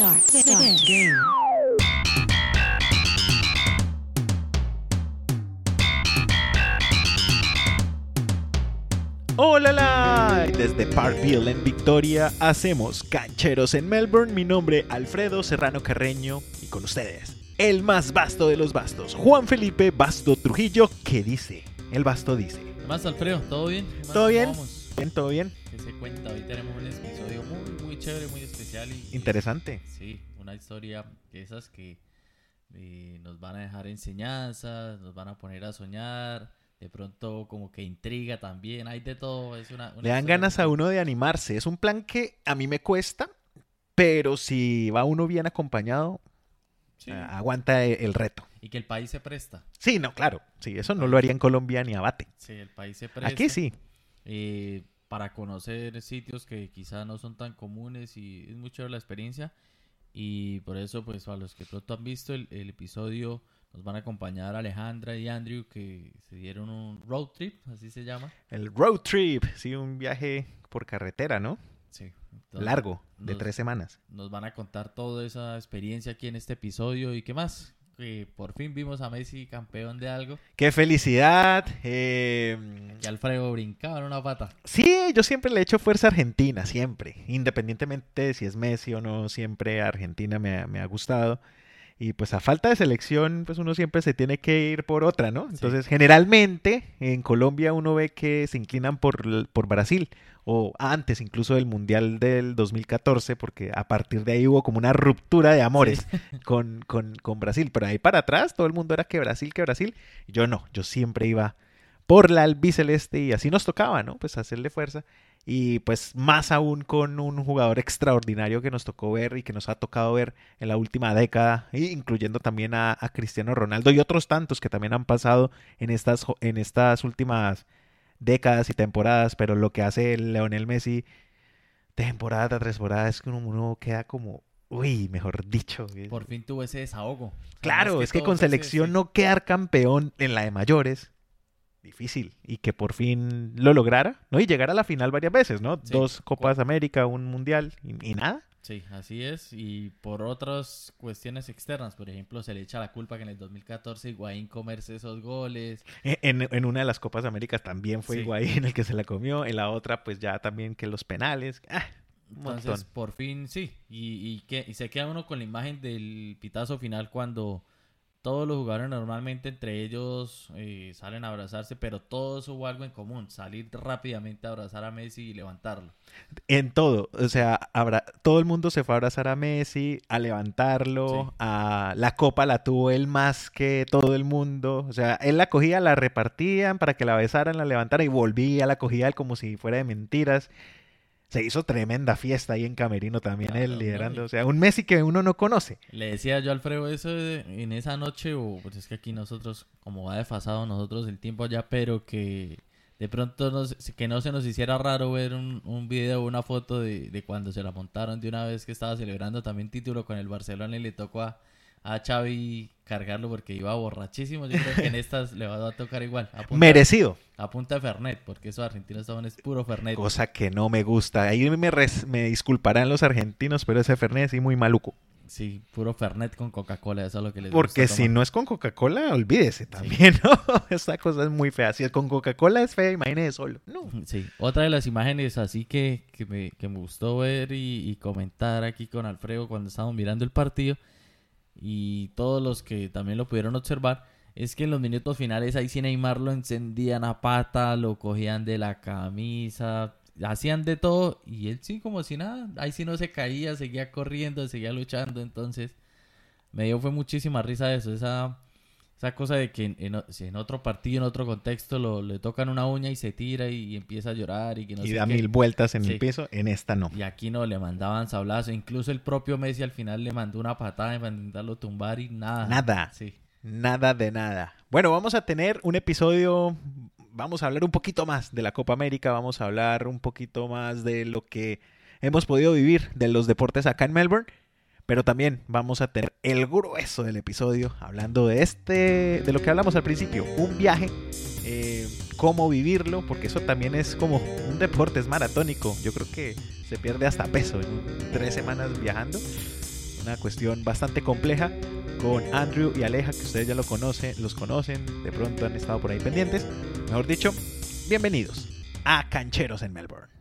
Start. Start. Game. Hola, la. Desde Parkville en Victoria hacemos cancheros en Melbourne. Mi nombre Alfredo Serrano Carreño y con ustedes el más vasto de los bastos, Juan Felipe Basto Trujillo. ¿Qué dice? El basto dice. Más Alfredo, ¿todo bien? ¿Qué más? ¿Todo ¿Cómo bien? vamos? ¿Bien? ¿Todo bien? ¿Qué se cuenta? Hoy tenemos un episodio muy, muy chévere, muy especial. Y, Interesante. Sí, una historia de esas que eh, nos van a dejar enseñanzas, nos van a poner a soñar, de pronto como que intriga también, hay de todo. Es una, una Le dan ganas a muy- uno de animarse. Es un plan que a mí me cuesta, pero si va uno bien acompañado, Sí, ah, aguanta e- el reto. Y que el país se presta. Sí, no, claro. Sí, eso no lo haría en Colombia ni abate. Sí, el país se presta. Aquí sí. eh, para conocer sitios que quizá no son tan comunes y es mucho la experiencia y por eso pues a los que pronto han visto el, el episodio nos van a acompañar Alejandra y Andrew que se dieron un road trip, así se llama. El road trip, sí, un viaje por carretera, ¿no? Sí. entonces Largo, de nos- tres semanas. Nos van a contar toda esa experiencia aquí en este episodio y qué más. Que por fin vimos a Messi campeón de algo ¡Qué felicidad! Eh, y Alfredo brincaba en una pata. sí, yo siempre le he hecho fuerza a Argentina, siempre. Independientemente de si es Messi o no, siempre Argentina me, ha- me ha gustado. Y pues a falta de selección, pues uno siempre se tiene que ir por otra, ¿no? Sí. Entonces, generalmente en Colombia uno ve que se inclinan por, por Brasil, o antes incluso del Mundial del 2014, porque a partir de ahí hubo como una ruptura de amores con, con, con Brasil. Pero ahí para atrás todo el mundo era que Brasil, que Brasil. Yo no, yo siempre iba por la albiceleste y así nos tocaba, ¿no? Pues hacerle fuerza. Y pues más aún con un jugador extraordinario que nos tocó ver y que nos ha tocado ver en la última década, y incluyendo también a, a Cristiano Ronaldo y otros tantos que también han pasado en estas, en estas últimas décadas y temporadas, pero lo que hace el Leonel Messi temporada tras temporada es que uno, uno queda como, uy, mejor dicho. Por fin tuvo ese desahogo. Claro, es que con ese- selección no quedar campeón en la de mayores, difícil. Y que por fin lo lograra, ¿no? Y llegar a la final varias veces, ¿no? Sí. Dos Copas América, un Mundial y, y nada. Sí, así es. Y por otras cuestiones externas, por ejemplo, se le echa la culpa que en el 2014 Higuaín comerse esos goles. E- En, en una de las Copas Américas también fue Sí. Higuaín el que se la comió. En la otra, pues ya también que los penales. Ah, Entonces, por fin, sí. Y, y, que, y se queda uno con la imagen del pitazo final cuando todos los jugadores normalmente entre ellos eh, salen a abrazarse, pero todos hubo algo en común, salir rápidamente a abrazar a Messi y levantarlo. En todo, o sea, abra- todo el mundo se fue a abrazar a Messi, a levantarlo, Sí. a la copa la tuvo él más que todo el mundo, o sea, él la cogía, la repartían para que la besaran, la levantaran y volvía, la cogía él como si fuera de mentiras. Se hizo tremenda fiesta ahí en Camerino también Claro, él liderando, o sea, un Messi que uno no conoce. Le decía yo a Alfredo eso de- en esa noche, o pues es que aquí nosotros, como va desfasado nosotros el tiempo allá, pero que de pronto nos- que no se nos hiciera raro ver un, un video o una foto de, de cuando se la montaron de una vez que estaba celebrando también título con el Barcelona y le tocó a, a Xavi cargarlo porque iba borrachísimo. Yo creo que en estas le va a tocar igual. A Merecido, a punta de Fernet, porque esos argentinos estaban es puro Fernet. cosa que no me gusta. Ahí me, res- me disculparán los argentinos, pero ese Fernet sí muy maluco. Sí, puro Fernet con Coca-Cola, eso es lo que les Porque gusta si no es con Coca-Cola, olvídese también, ¿no? Esa cosa es muy fea. Si es con Coca-Cola es fea, imagínese solo. No. Sí, otra de las imágenes así que, que, me, que me gustó ver y, y comentar aquí con Alfredo cuando estábamos mirando el partido y todos los que también lo pudieron observar es que en los minutos finales ahí sí Neymar lo encendían a pata, lo cogían de la camisa, hacían de todo y él sí como si nada, ahí sí no se caía, seguía corriendo, seguía luchando, entonces me dio fue muchísima risa eso, esa esa cosa de que en, si en otro partido, en otro contexto, lo, le tocan una uña y se tira y, empieza a llorar y que no y sé da qué. mil vueltas en Sí. el piso, en esta no. Y aquí no, le mandaban sablazo. Incluso el propio Messi al final le mandó una patada para intentarlo tumbar y nada. Nada. Sí. Nada de nada. Bueno, vamos a tener un episodio, vamos a hablar un poquito más de la Copa América, vamos a hablar un poquito más de lo que hemos podido vivir de los deportes acá en Melbourne, pero también vamos a tener el grueso del episodio hablando de este, de lo que hablamos al principio, un viaje, eh, cómo vivirlo, porque eso también es como un deporte, es maratónico. Yo creo que se pierde hasta peso en tres semanas viajando. una cuestión bastante compleja con Andrew y Aleja, que ustedes ya lo conocen, los conocen, de pronto han estado por ahí pendientes. Mejor dicho, bienvenidos a Cancheros en Melbourne.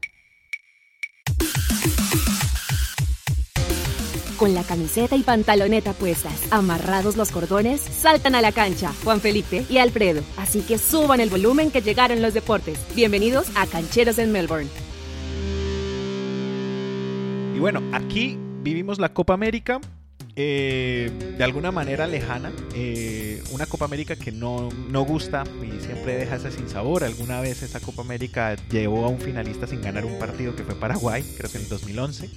Con la camiseta y pantaloneta puestas, amarrados los cordones, saltan a la cancha Juan Felipe y Alfredo. Así que suban el volumen que llegaron los deportes. Bienvenidos a Cancheros en Melbourne. Y bueno, aquí vivimos la Copa América. eh, de alguna manera lejana, eh, una Copa América que no, no gusta y siempre deja ese sinsabor. Alguna vez esa Copa América llevó a un finalista sin ganar un partido que fue Paraguay, creo que en el 2011.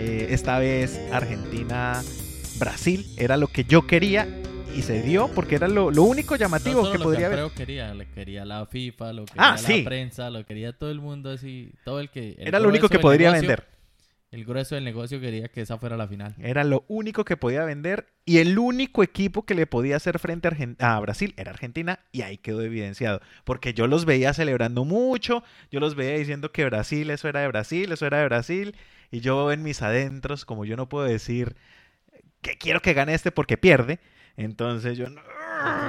Eh, esta vez Argentina-Brasil era lo que yo quería y se dio porque era lo, lo único llamativo No que lo podría que haber. Quería, le quería la FIFA, lo quería Ah, la sí. prensa, lo quería todo el mundo así, todo el que... el Era lo único que podría negocio- vender. El grueso del negocio quería que esa fuera la final. Era lo único que podía vender y el único equipo que le podía hacer frente a, a Brasil era Argentina y ahí quedó evidenciado. Porque yo los veía celebrando mucho, yo los veía diciendo que Brasil, eso era de Brasil, eso era de Brasil y yo en mis adentros, como yo no puedo decir que quiero que gane este porque pierde, entonces yo no...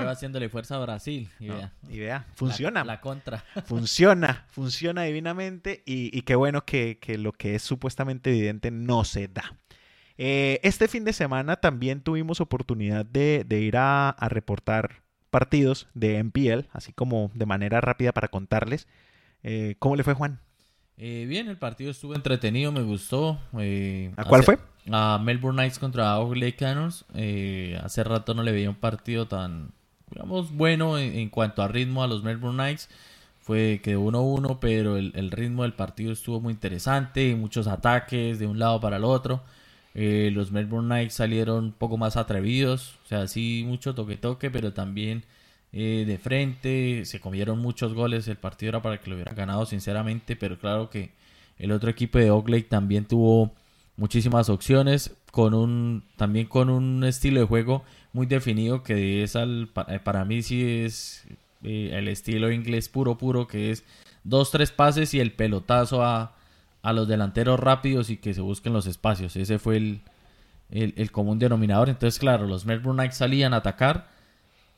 Haciéndole fuerza a Brasil. Y No, vea, y vea, la- funciona. La, contra. Funciona, funciona divinamente y, y qué bueno que, que lo que es supuestamente evidente no se da. Eh, este fin de semana también tuvimos oportunidad de, de ir a, a reportar partidos de MPL, así como de manera rápida para contarles. Eh, ¿Cómo le fue Juan? Eh, bien, el partido estuvo entretenido, me gustó. eh, ¿A cuál hace- fue? A Melbourne Knights contra Oakley Cannons. Eh, hace rato no le veía un partido tan, digamos, bueno en, en cuanto a ritmo a los Melbourne Knights. Fue quedó 1-1, pero el, el ritmo del partido estuvo muy interesante. Muchos ataques de un lado para el otro. Eh, los Melbourne Knights salieron un poco más atrevidos. O sea, sí, mucho toque-toque, pero también eh, de frente. Se comieron muchos goles. El partido era para que lo hubieran ganado, sinceramente. Pero claro que el otro equipo de Oakley también tuvo muchísimas opciones. Con un, también con un estilo de juego muy definido. Que es al, eh, para mí sí es eh, el estilo inglés puro, puro. Que es dos, tres pases y el pelotazo a, a los delanteros rápidos y que se busquen los espacios. Ese fue el, el, el común denominador. Entonces, claro, los Melbourne Knights salían a atacar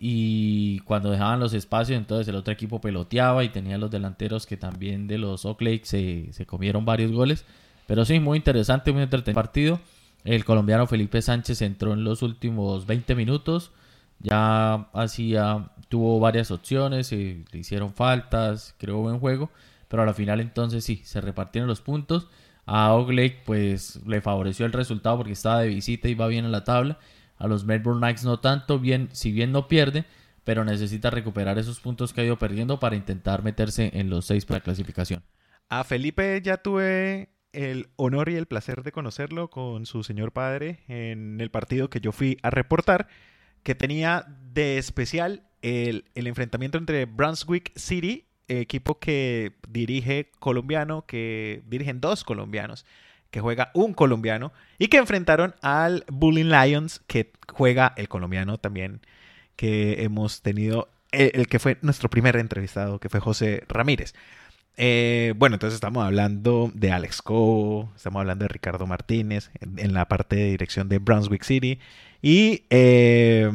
y cuando dejaban los espacios, entonces el otro equipo peloteaba y tenía los delanteros que también de los Oakley se, se comieron varios goles. Pero sí, muy interesante, muy entretenido partido. El colombiano Felipe Sánchez entró en los últimos 20 minutos. Ya hacía, tuvo varias opciones, eh, le hicieron faltas, creó buen juego. Pero a la final entonces sí, se repartieron los puntos. A Oakley pues le favoreció el resultado porque estaba de visita y va bien en la tabla. A los Melbourne Knights no tanto, bien, si bien no pierde, pero necesita recuperar esos puntos que ha ido perdiendo para intentar meterse en los seis para la clasificación. A Felipe ya tuve el honor y el placer de conocerlo con su señor padre en el partido que yo fui a reportar, que tenía de especial el, el enfrentamiento entre Brunswick City, equipo que dirige colombiano, que dirigen dos colombianos, que juega un colombiano, y que enfrentaron al Bullying Lions, que juega el colombiano también, que hemos tenido, el, el que fue nuestro primer entrevistado, que fue José Ramírez. Eh, bueno, entonces estamos hablando de Alex Coe, estamos hablando de Ricardo Martínez en, en la parte de dirección de Brunswick City y, eh,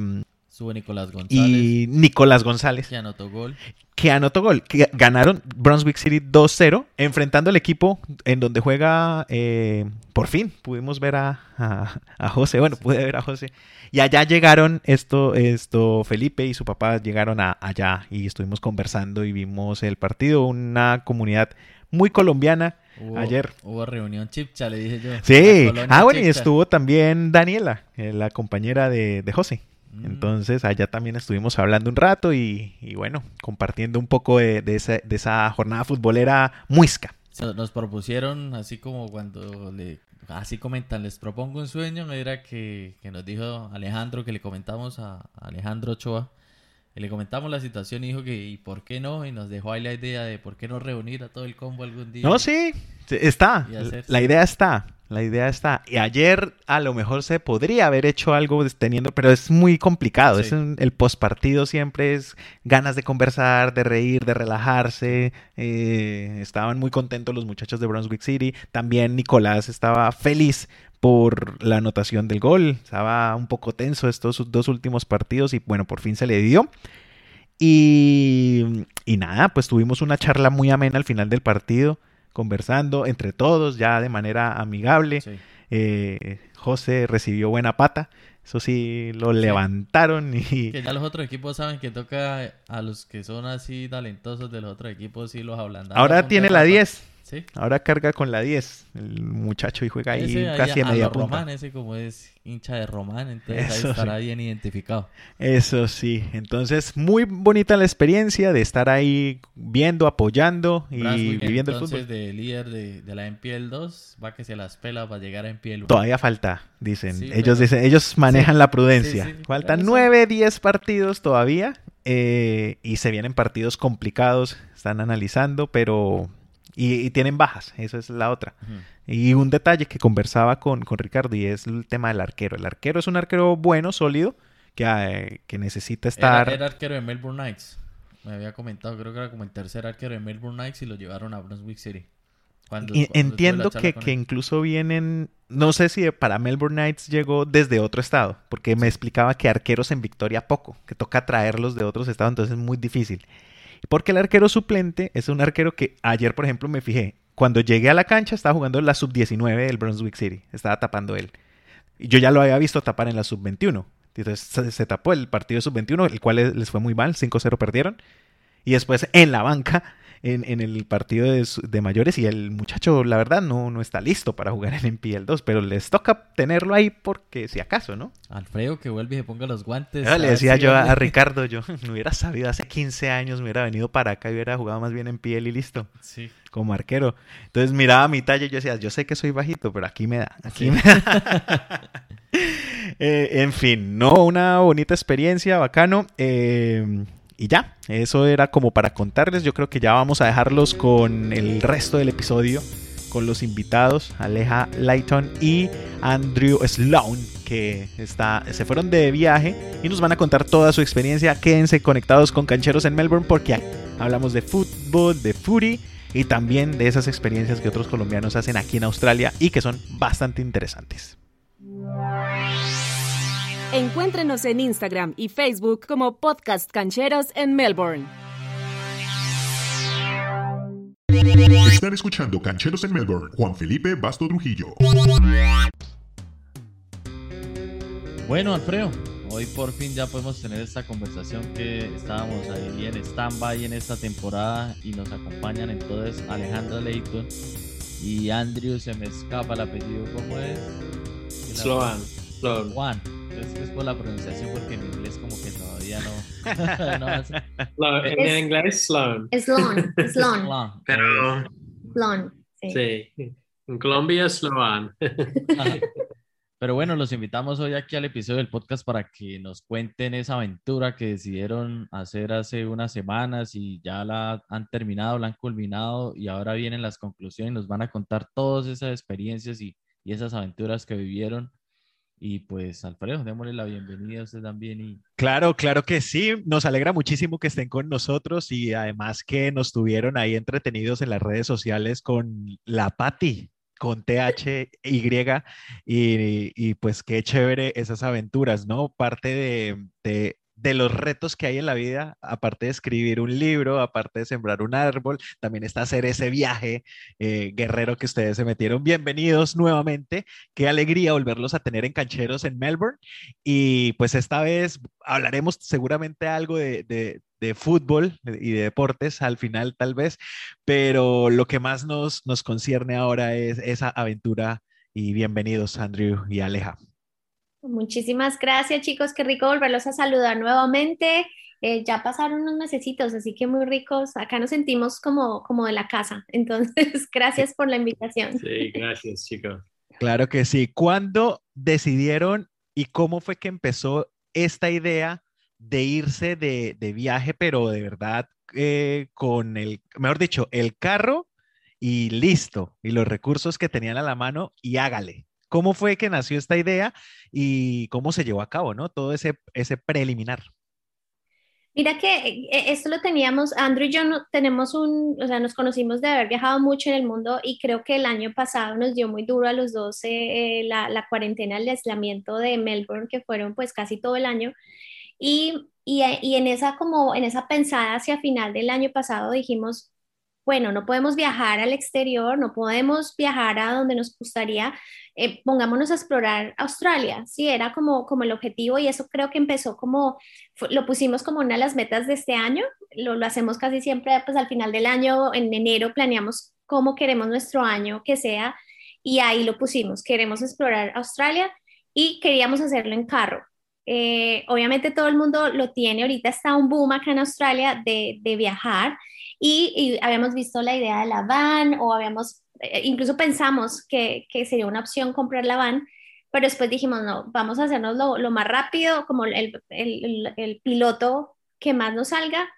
Sube Nicolás González, y Nicolás González, que anotó gol. que anotó gol, que ganaron Brunswick City 2-0, enfrentando al equipo en donde juega, eh, por fin pudimos ver a, a, a José, bueno, pude ver a José, y allá llegaron esto, esto, Felipe y su papá llegaron a, allá y estuvimos conversando y vimos el partido, una comunidad muy colombiana. Hubo, Ayer. Hubo reunión chipcha, le dije yo. Sí, ah, bueno, y estuvo también Daniela, eh, la compañera de, de José. Mm. Entonces allá también estuvimos hablando un rato y, y bueno, compartiendo un poco de, de esa, de esa jornada futbolera muisca. Nos propusieron, así como cuando le, así comentan, les propongo un sueño, era que, que nos dijo Alejandro, que le comentamos a Alejandro Ochoa, y le comentamos la situación y dijo que, ¿y por qué no? Y nos dejó ahí la idea de por qué no reunir a todo el combo algún día. No, sí, está. La idea está. La idea está. Y ayer a lo mejor se podría haber hecho algo teniendo, pero es muy complicado. Sí. Es un- el postpartido siempre es ganas de conversar, de reír, de relajarse. Eh, estaban muy contentos los muchachos de Brunswick City. También Nicolás estaba feliz por la anotación del gol. Estaba un poco tenso estos dos últimos partidos y bueno, por fin se le dio. Y, y nada, pues tuvimos una charla muy amena al final del partido, conversando entre todos, ya de manera amigable. Eh, José recibió buena pata. Eso sí, lo levantaron y... Que ya los otros equipos saben que toca a los que son así talentosos de los otros equipos y los hablandan. Ahora tiene la 10. Ahora carga con la 10. El muchacho y juega ahí casi a media punta. Román, ese como es hincha de Román, entonces ahí estará bien identificado. Eso sí. Entonces, muy bonita la experiencia de estar ahí viendo, apoyando y viviendo el fútbol. de líder de, la MPL 2 va que se las pela para llegar a MPL 1. Todavía falta, dicen. ellos dicen, ellos manejan la prudencia. Faltan 9, 10 partidos todavía. Eh, y se vienen partidos complicados, están analizando, pero y, tienen bajas, eso es la otra. Y un detalle que conversaba con, con, Ricardo y es el tema del arquero. El arquero es un arquero bueno, sólido, que, eh, que necesita estar... Era, arquero de Melbourne Knights. Me había comentado, creo que era como el tercer arquero de Melbourne Knights y lo llevaron a Brunswick City. Entiendo que, que incluso vienen, no sé si para Melbourne Knights llegó desde otro estado, porque me explicaba que arqueros en Victoria poco, que toca traerlos de otros estados, entonces es muy difícil. Porque el arquero suplente es un arquero que ayer, por ejemplo, me fijé. Cuando llegué a la cancha estaba jugando la sub-19 del Brunswick City. Estaba tapando él. Y yo ya lo había visto tapar en la sub-21. Entonces se, tapó el partido sub-21, el cual les fue muy mal. 5-0 perdieron. Y después en la banca en, el partido de, mayores y el muchacho, la verdad, no, no está listo para jugar en MPL 2, pero les toca tenerlo ahí porque si acaso, ¿no? Alfredo, que vuelve y se ponga los guantes. le decía yo a, Ricardo, yo no hubiera sabido hace 15 años, me hubiera venido para acá y hubiera jugado más bien en piel y listo. Sí. Como arquero. Entonces miraba mi talla y yo decía, yo sé que soy bajito, pero aquí me da, aquí me da. Eh, en fin, no, una bonita experiencia, bacano. Eh, y ya, eso era como para contarles. Yo creo que ya vamos a dejarlos con el resto del episodio, con los invitados, Aleja Lighton y Andrew Sloan, que está, se fueron de viaje y nos van a contar toda su experiencia. Quédense conectados con Cancheros en Melbourne porque hablamos de fútbol, de footy y también de esas experiencias que otros colombianos hacen aquí en Australia y que son bastante interesantes. Encuéntrenos en Instagram y Facebook como Podcast Cancheros en Melbourne. Están escuchando Cancheros en Melbourne. Juan Felipe Basto Trujillo. Bueno, Alfredo, hoy por fin ya podemos tener esta conversación que estábamos ahí en stand-by en esta temporada y nos acompañan entonces Alejandra Leighton y Andrew, se me escapa el apellido, ¿cómo es? Sloan. Sloan. Es es por la pronunciación, porque en inglés como que todavía no... en inglés, Sloan. Sloan, Sloan. Pero... Sloan, sí. sí. En Colombia, Sloan. Pero bueno, los invitamos hoy aquí al episodio del podcast para que nos cuenten esa aventura que decidieron hacer hace unas semanas y ya la han terminado, la han culminado y ahora vienen las conclusiones, nos van a contar todas esas experiencias y, y esas aventuras que vivieron y pues, Alfredo, démosle la bienvenida a usted también. Y... Claro, claro que sí. Nos alegra muchísimo que estén con nosotros y además que nos tuvieron ahí entretenidos en las redes sociales con la Patti, con THY y, y pues qué chévere esas aventuras, ¿no? Parte de, de de los retos que hay en la vida, aparte de escribir un libro, aparte de sembrar un árbol, también está hacer ese viaje eh, guerrero que ustedes se metieron. Bienvenidos nuevamente. Qué alegría volverlos a tener en Cancheros en Melbourne. Y pues esta vez hablaremos seguramente algo de, de, fútbol y de deportes al final tal vez, pero lo que más nos, nos concierne ahora es esa aventura y bienvenidos Andrew y Aleja. Muchísimas gracias, chicos. Qué rico volverlos a saludar nuevamente. Eh, ya pasaron unos mesecitos, así que muy ricos. Acá nos sentimos como, como de la casa. Entonces, gracias por la invitación. Sí, gracias, chicos. Claro que sí. ¿Cuándo decidieron y cómo fue que empezó esta idea de irse de, viaje, pero de verdad eh, con el, mejor dicho, el carro y listo, y los recursos que tenían a la mano y hágale? ¿Cómo fue que nació esta idea y cómo se llevó a cabo, ¿no? Todo ese, ese preliminar. Mira que eh, esto lo teníamos, Andrew y yo no, tenemos un, o sea, nos conocimos de haber viajado mucho en el mundo y creo que el año pasado nos dio muy duro a los dos eh, la, la, cuarentena, el aislamiento de Melbourne, que fueron pues casi todo el año. Y, y, y en esa como, en esa pensada hacia final del año pasado dijimos, bueno, no podemos viajar al exterior, no podemos viajar a donde nos gustaría, eh, pongámonos a explorar Australia, sí, era como, como el objetivo y eso creo que empezó como, lo pusimos como una de las metas de este año, lo, lo hacemos casi siempre, pues al final del año, en enero, planeamos cómo queremos nuestro año que sea y ahí lo pusimos, queremos explorar Australia y queríamos hacerlo en carro. Eh, obviamente todo el mundo lo tiene, ahorita está un boom acá en Australia de, de viajar y, habíamos visto la idea de la van o habíamos, eh, incluso pensamos que, que, sería una opción comprar la van, pero después dijimos, no, vamos a hacernos lo, lo más rápido, como el, el, el, piloto que más nos salga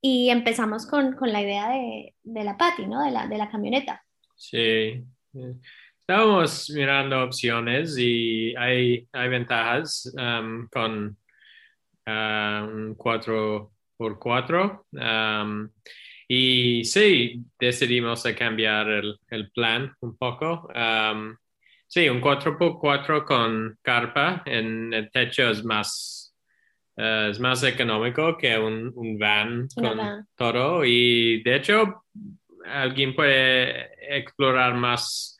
y empezamos con, con la idea de, de, la Patty, ¿no? De la, de la camioneta. Sí. Estábamos mirando opciones y hay, hay ventajas um, con uh, un 4x4. Um, y sí, decidimos cambiar el, el, plan un poco. Um, sí, un 4x4 con carpa en el techo es más, uh, es más económico que un, un van con van. todo. Y de hecho, alguien puede explorar más,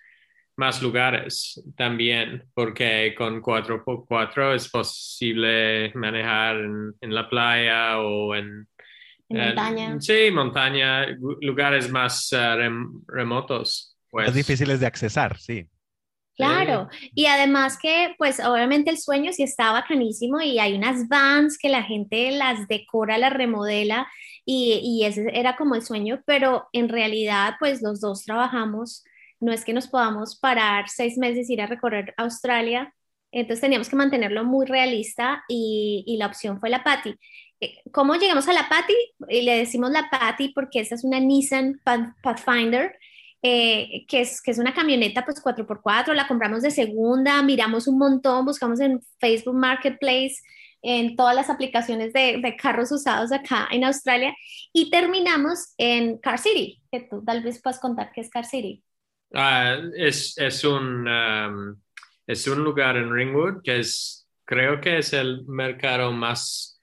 más lugares también, porque con 4x4 es posible manejar en, en la playa o en Eh, montaña. Sí, montaña, lugares más eh, rem- remotos. Pues. Más difíciles de accesar, sí. Claro, y además que pues obviamente el sueño sí está bacanísimo y hay unas vans que la gente las decora, las remodela y, y ese era como el sueño, pero en realidad pues los dos trabajamos, no es que nos podamos parar seis meses, ir a recorrer Australia, entonces teníamos que mantenerlo muy realista y, y la opción fue la Patty. Eh, ¿Cómo llegamos a la Patty? Eh, Le decimos la Patty porque esta es una Nissan Path- Pathfinder eh, que, es, que es una camioneta pues 4x4, la compramos de segunda, miramos un montón, buscamos en Facebook Marketplace, en todas las aplicaciones de, de carros usados acá en Australia y terminamos en Car City, que tú tal vez puedas contar qué es Car City. Ah, es, es, un, um, es un lugar en Ringwood que es, creo que es el mercado más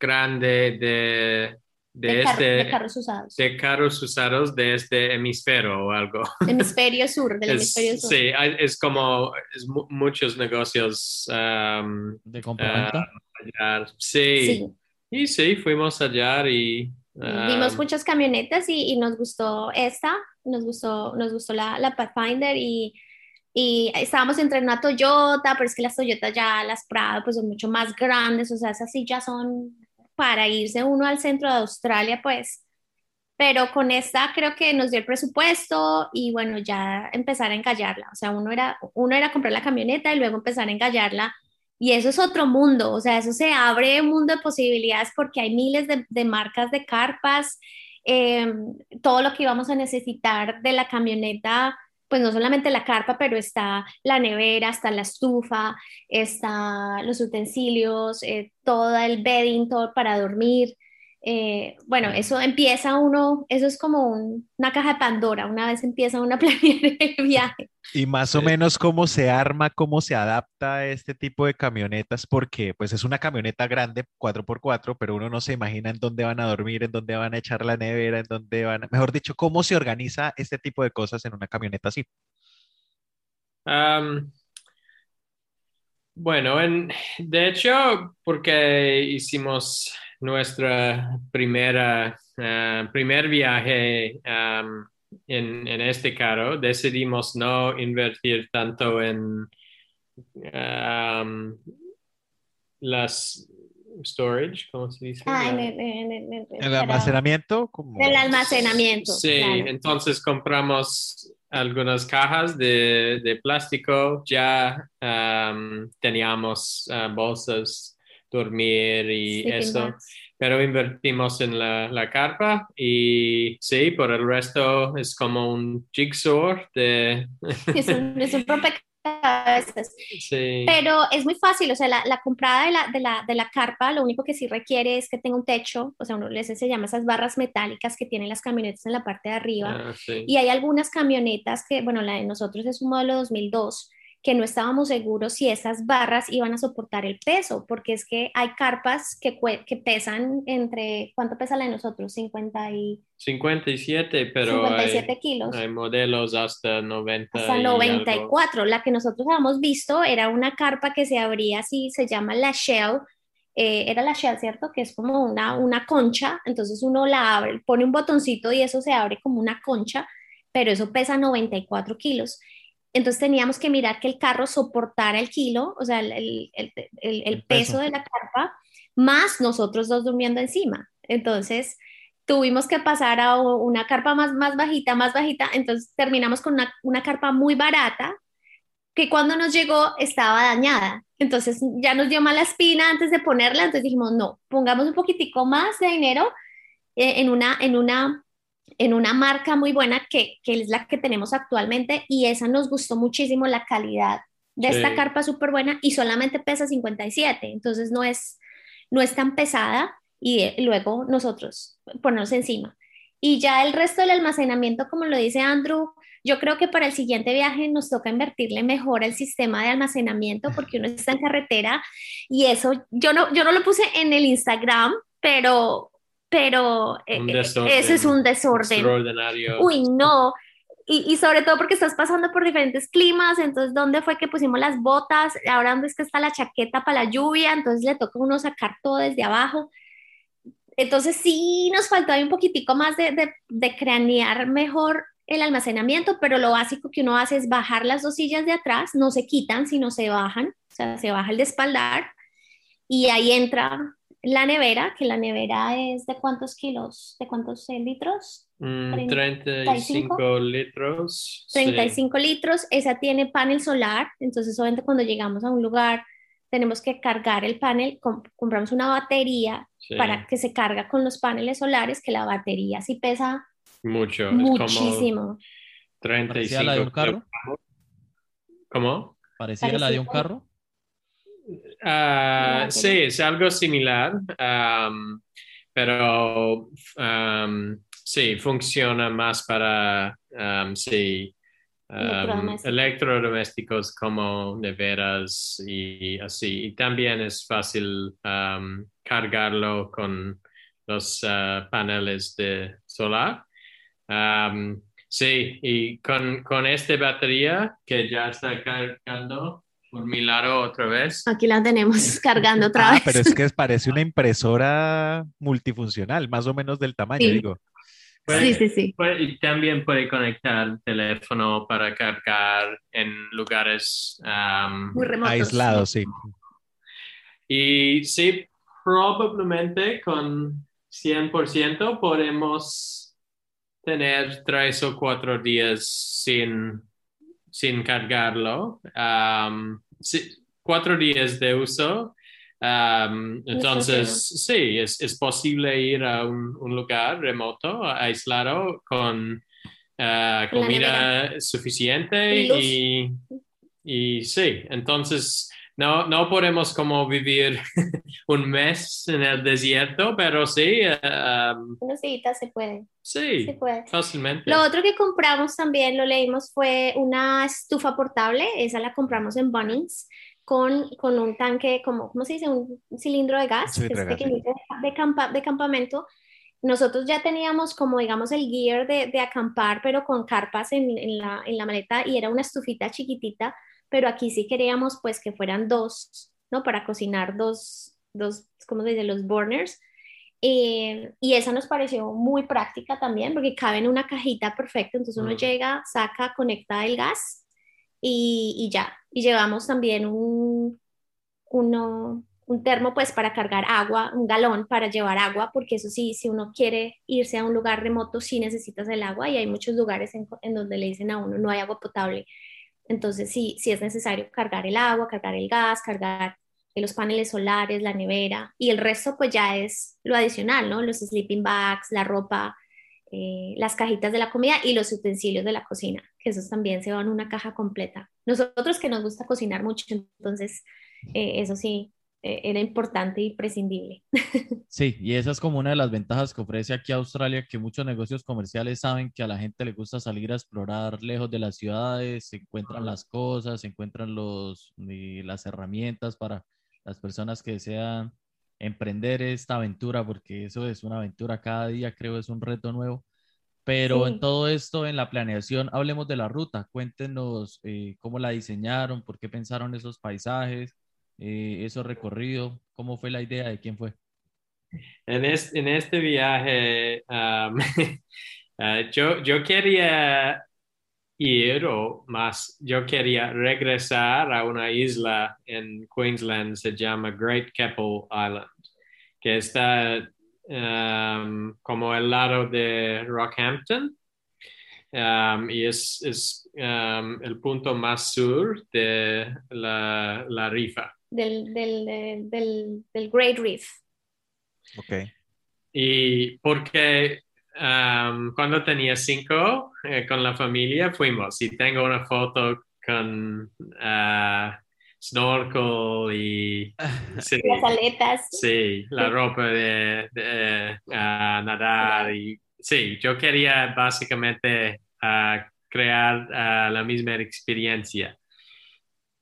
grande de, de, De, car- este, de carros usados. de carros usados de este hemisferio o algo. Hemisferio sur, del Es- hemisferio sur. sí, es como es mu- muchos negocios. um, de compraventa. allá. sí. Sí. Y sí, fuimos allá y... Vimos um, muchas camionetas y, y nos gustó esta, nos gustó, nos gustó la, la Pathfinder y, y estábamos entre una Toyota, pero es que las Toyotas ya, las Prado, pues son mucho más grandes, o sea, esas sí ya son para irse uno al centro de Australia, pues. Pero con esta creo que nos dio el presupuesto y bueno, ya empezar a engallarla. O sea, uno era, uno era comprar la camioneta y luego empezar a engallarla. Y eso es otro mundo, o sea, eso se abre un mundo de posibilidades porque hay miles de, de marcas de carpas, eh, todo lo que íbamos a necesitar de la camioneta, pues no solamente la carpa, pero está la nevera, está la estufa, está los utensilios, eh, todo el bedding, todo para dormir. Eh, bueno, eso empieza uno, eso es como un- una caja de Pandora, una vez empieza uno a planear el viaje. Y más o menos cómo se arma, cómo se adapta a este tipo de camionetas, porque pues es una camioneta grande, 4x4, pero uno no se imagina en dónde van a dormir, en dónde van a echar la nevera, en dónde van a... Mejor dicho, cómo se organiza este tipo de cosas en una camioneta así. Um, bueno, en, de hecho, porque hicimos nuestra primera, eh, primer viaje um, en, en este carro, decidimos no invertir tanto en um, las storage, ¿cómo se dice? Ah, en el, en el- en el- almacenamiento, como... El almacenamiento. Sí, claro. entonces compramos algunas cajas de, de plástico, ya um, teníamos uh, bolsas, dormir y Sleeping eso, bags. pero invertimos en la, la carpa y sí, por el resto es como un jigsaw de... Es un, es un rompecabezas. Sí. Pero es muy fácil, o sea, la, la comprada de la, de, la, de la carpa, lo único que sí requiere es que tenga un techo, o sea, uno les se llama esas barras metálicas que tienen las camionetas en la parte de arriba. Ah, sí. Y hay algunas camionetas que, bueno, la de nosotros es un modelo 2002, que no estábamos seguros si esas barras iban a soportar el peso, porque es que hay carpas que, que pesan entre, ¿cuánto pesa la de nosotros? 50 y 57, pero 57 hay, kilos. hay modelos hasta 90. hasta y algo. 94. La que nosotros habíamos visto era una carpa que se abría así, se llama la shell. eh, era la shell, ¿cierto? Que es como una, una concha. Entonces uno la abre, pone un botoncito y eso se abre como una concha, pero eso pesa 94 kilos. Entonces teníamos que mirar que el carro soportara el kilo, o sea, el, el- el- peso peso. de la carpa, más nosotros dos durmiendo encima. Entonces tuvimos que pasar a una carpa más, más bajita, más bajita. Entonces terminamos con una, una carpa muy barata que cuando nos llegó estaba dañada. Entonces ya nos dio mala espina antes de ponerla. Entonces dijimos, no, pongamos un poquitico más de dinero eh, en una, en una, en una marca muy buena que, que es la que tenemos actualmente y esa nos gustó muchísimo la calidad de esta Sí. carpa súper buena y solamente pesa 57, entonces no es, no es tan pesada y eh, luego nosotros ponernos encima. Y ya el resto del almacenamiento, como lo dice Andrew, yo creo que para el siguiente viaje nos toca invertirle mejor al sistema de almacenamiento porque uno está en carretera y eso, yo no, yo no lo puse en el Instagram, pero, pero eh, eh, eso es un desorden. Extraordinario. Uy, no. Y, y sobre todo porque estás pasando por diferentes climas, entonces, ¿dónde fue que pusimos las botas? Ahora, ¿dónde es que está la chaqueta para la lluvia? Entonces, le toca a uno sacar todo desde abajo. Entonces, sí nos faltó ahí un poquitico más de, de, de cranear mejor el almacenamiento, pero lo básico que uno hace es bajar las dos sillas de atrás, no se quitan, sino se bajan, o sea, se baja el de espaldar y ahí entra la nevera, que la nevera es de cuántos kilos, de cuántos eh, litros, Mm, 35 35 litros. sí. 35 litros, esa tiene panel solar, entonces obviamente cuando llegamos a un lugar tenemos que cargar el panel, com- compramos una batería Sí, para que se carga con los paneles solares, que la batería sí pesa Mucho. es como muchísimo. 35 ¿Parecía la de un carro? ¿Cómo? ¿Parecía la de un carro? Una sí, es algo similar, am, pero am, sí, funciona más para am, sí, Electrodomésticos. electrodomésticos como neveras y así. Y también es fácil cargarlo con los ah, paneles de solar. Sí, y con, con esta batería que ya está cargando por mi lado otra vez. Aquí la tenemos cargando otra Ah, vez. pero es que parece una impresora multifuncional, más o menos del tamaño, Sí. digo. Sí, sí, sí. Puede- y también puede conectar teléfono para cargar en lugares am, Muy remotos. Aislado, sí. y sí, probablemente con 100% podemos tener tres o cuatro días sin, sin cargarlo. Sí, cuatro días de uso. Am, entonces, sí, es, es posible ir a un, un lugar remoto, aislado, con la comida suficiente y, y sí, entonces no, no podemos como vivir un mes en el desierto, pero sí, am, Unos días se puede, sí, se puede. fácilmente. Lo otro que compramos también, lo leímos, fue una estufa portable. Esa la compramos en Bunnings con, con un tanque, como, ¿cómo se dice? Un cilindro de gas, Un que es sí. pequeñito de, campa- de campamento. Nosotros ya teníamos como, digamos, el gear de, de acampar, pero con carpas en, en la, en la maleta y era una estufita chiquitita, pero aquí sí queríamos pues que fueran dos, ¿no? Para cocinar dos, dos ¿cómo se dice? Los burners. Eh, y esa nos pareció muy práctica también porque cabe en una cajita perfecta, entonces uno Mm. llega, saca, conecta el gas y, y ya. Y llevamos también un, uno, un termo pues para cargar agua, un galón para llevar agua, porque eso sí, si uno quiere irse a un lugar remoto, sí necesitas el agua y hay muchos lugares en, en donde le dicen a uno no hay agua potable. Entonces sí, sí es necesario cargar el agua, cargar el gas, cargar los paneles solares, la nevera y el resto pues ya es lo adicional, ¿no? Los sleeping bags, la ropa eh, las cajitas de la comida y los utensilios de la cocina, que esos también se van una caja completa. Nosotros que nos gusta cocinar mucho, entonces eh, eso sí, era importante y prescindible. Sí, y esa es como una de las ventajas que ofrece aquí Australia, que muchos negocios comerciales saben que a la gente le gusta salir a explorar lejos de las ciudades, se encuentran las cosas, se encuentran los, las herramientas para las personas que desean emprender esta aventura, porque eso es una aventura cada día, creo es un reto nuevo. Pero en todo esto, en la planeación, hablemos de la ruta. Cuéntenos eh, cómo la diseñaron, por qué pensaron esos paisajes, eh, esos cómo fue la idea, de quién fue. En, este viaje, uh, yo, yo quería ir o más, yo quería regresar a una isla en Queensland, se llama Great Keppel Island, que está um, como al lado de Rockhampton. Y es, es um, el punto más sur de la, la rifa. Del, del, del, del, Great Reef. Ok. Y porque cuando tenía cinco, eh, con la familia fuimos y tengo una foto con uh, snorkel y las aletas. Sí, la ropa de, ah, nadar y sí, yo quería básicamente ah, crear la misma experiencia.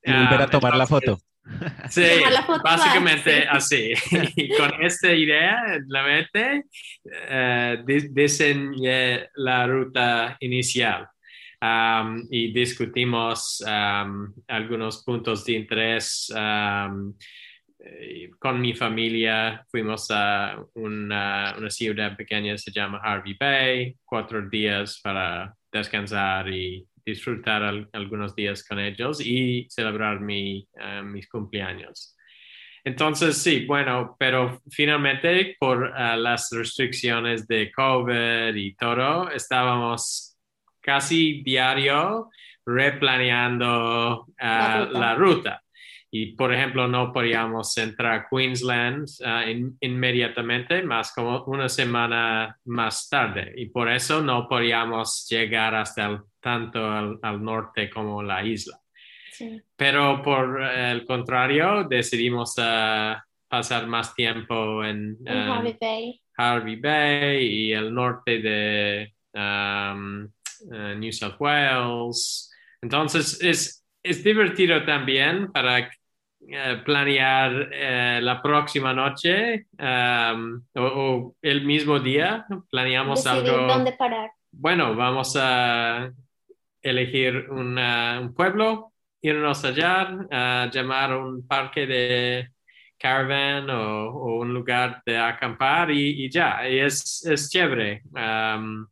Y volver a tomar la foto. Sí, básicamente así. Y con esta idea en la mente, eh, diseñé la ruta inicial y discutimos algunos puntos de interés. con mi familia fuimos a una, una ciudad pequeña, se llama Harvey Bay, cuatro días para descansar y disfrutar algunos días con ellos y celebrar mi, eh, mis cumpleaños. Entonces, sí, bueno, pero finalmente por eh, las restricciones de COVID y todo, estábamos casi diario replaneando eh, la ruta y por ejemplo no podíamos entrar a Queensland uh, inmediatamente, más como una semana más tarde y por eso no podíamos llegar hasta el, tanto al, norte como la isla. Pero por el contrario, decidimos uh, pasar más tiempo en, Harvey Bay. Harvey Bay y el norte de um, uh, New South Wales. Entonces es, es divertido también para eh, planear eh, la próxima noche um, o, el mismo día, planeamos algo. ¿Dónde parar? Bueno, vamos a elegir un pueblo, irnos allá, a llamar un parque de caravan o, un lugar de acampar y, ya, es, es chévere um,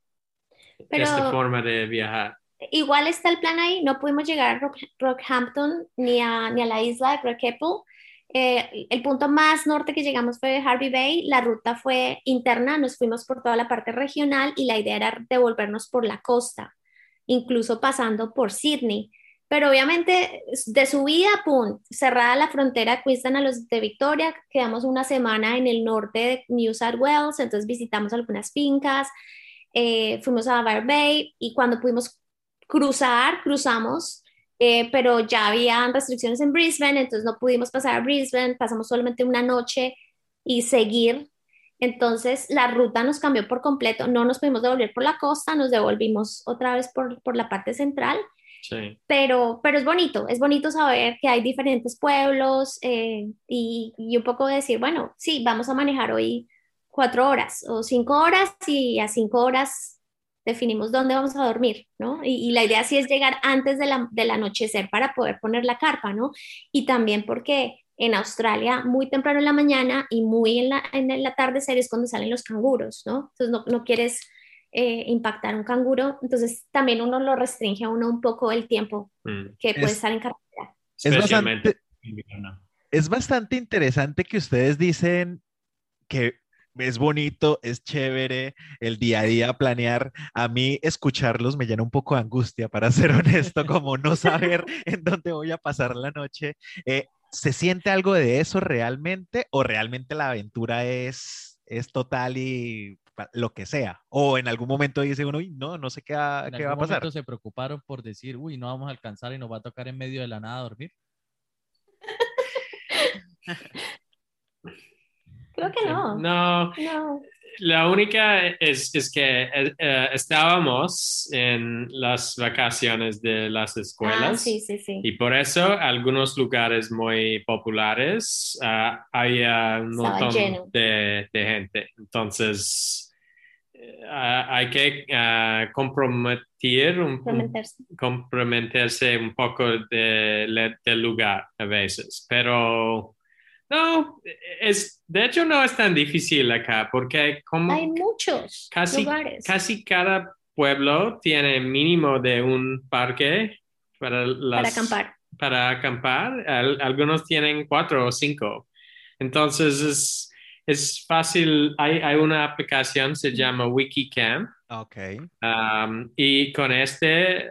esta forma de viajar igual está el plan ahí, no pudimos llegar a Rockhampton ni a, ni a la isla de Great Eh, el punto más norte que llegamos fue Harvey Bay, la ruta fue interna, nos fuimos por toda la parte regional y la idea era devolvernos por la costa, incluso pasando por Sydney. Pero obviamente de subida, pum, cerrada la frontera Queensland a los de Victoria, quedamos una semana en el norte de New South Wales, entonces visitamos algunas fincas, eh, fuimos a Bar Bay y cuando pudimos cruzar, cruzamos, eh, pero ya habían restricciones en Brisbane, entonces no pudimos pasar a Brisbane, pasamos solamente una noche y seguir. Entonces la ruta nos cambió por completo, no nos pudimos devolver por la costa, nos devolvimos otra vez por, por la parte central. Sí. Pero, pero es bonito, es bonito saber que hay diferentes pueblos eh, y, y un poco decir, bueno, sí, vamos a manejar hoy cuatro horas o cinco horas y a cinco horas definimos dónde vamos a dormir, ¿no? Y, la idea sí es llegar antes de la, del anochecer para poder poner la carpa, ¿no? Y también porque en Australia muy temprano en la mañana y muy en, la, en el atardecer es cuando salen los canguros, ¿no? Entonces no, no quieres eh, impactar un canguro, entonces también uno lo restringe a uno un poco el tiempo mm. que puede estar en carretera. Es bastante, es bastante interesante que ustedes dicen que es bonito, es chévere el día a día planear. A mí escucharlos me llena un poco de angustia, para ser honesto, como no saber en dónde voy a pasar la noche. Eh, ¿Se siente algo de eso realmente o realmente la aventura es, es total y lo que sea. O en algún momento dice uno, "Uy, no, no sé qué, va- En qué va a pasar. momento se preocuparon por decir, uy, no vamos a alcanzar y nos va a tocar en medio de la nada dormir. Creo que no. No, No. la única es, es que eh, eh, estábamos en las vacaciones de las escuelas. Ah, sí, sí, sí. Y por eso algunos lugares muy populares ah, había un montón de, de gente. Entonces eh, ah, hay que comprometer un, un- Comprometerse. comprometerse un poco de- del lugar a veces. Pero no, es, de hecho no es tan difícil acá porque como Hay muchos casi, lugares. casi cada pueblo tiene mínimo de un parque para, las, para acampar. para acampar. Al- algunos tienen cuatro o cinco. Entonces es, es fácil. Hay, hay una aplicación, se llama Wikicamp. Ok. um, y con este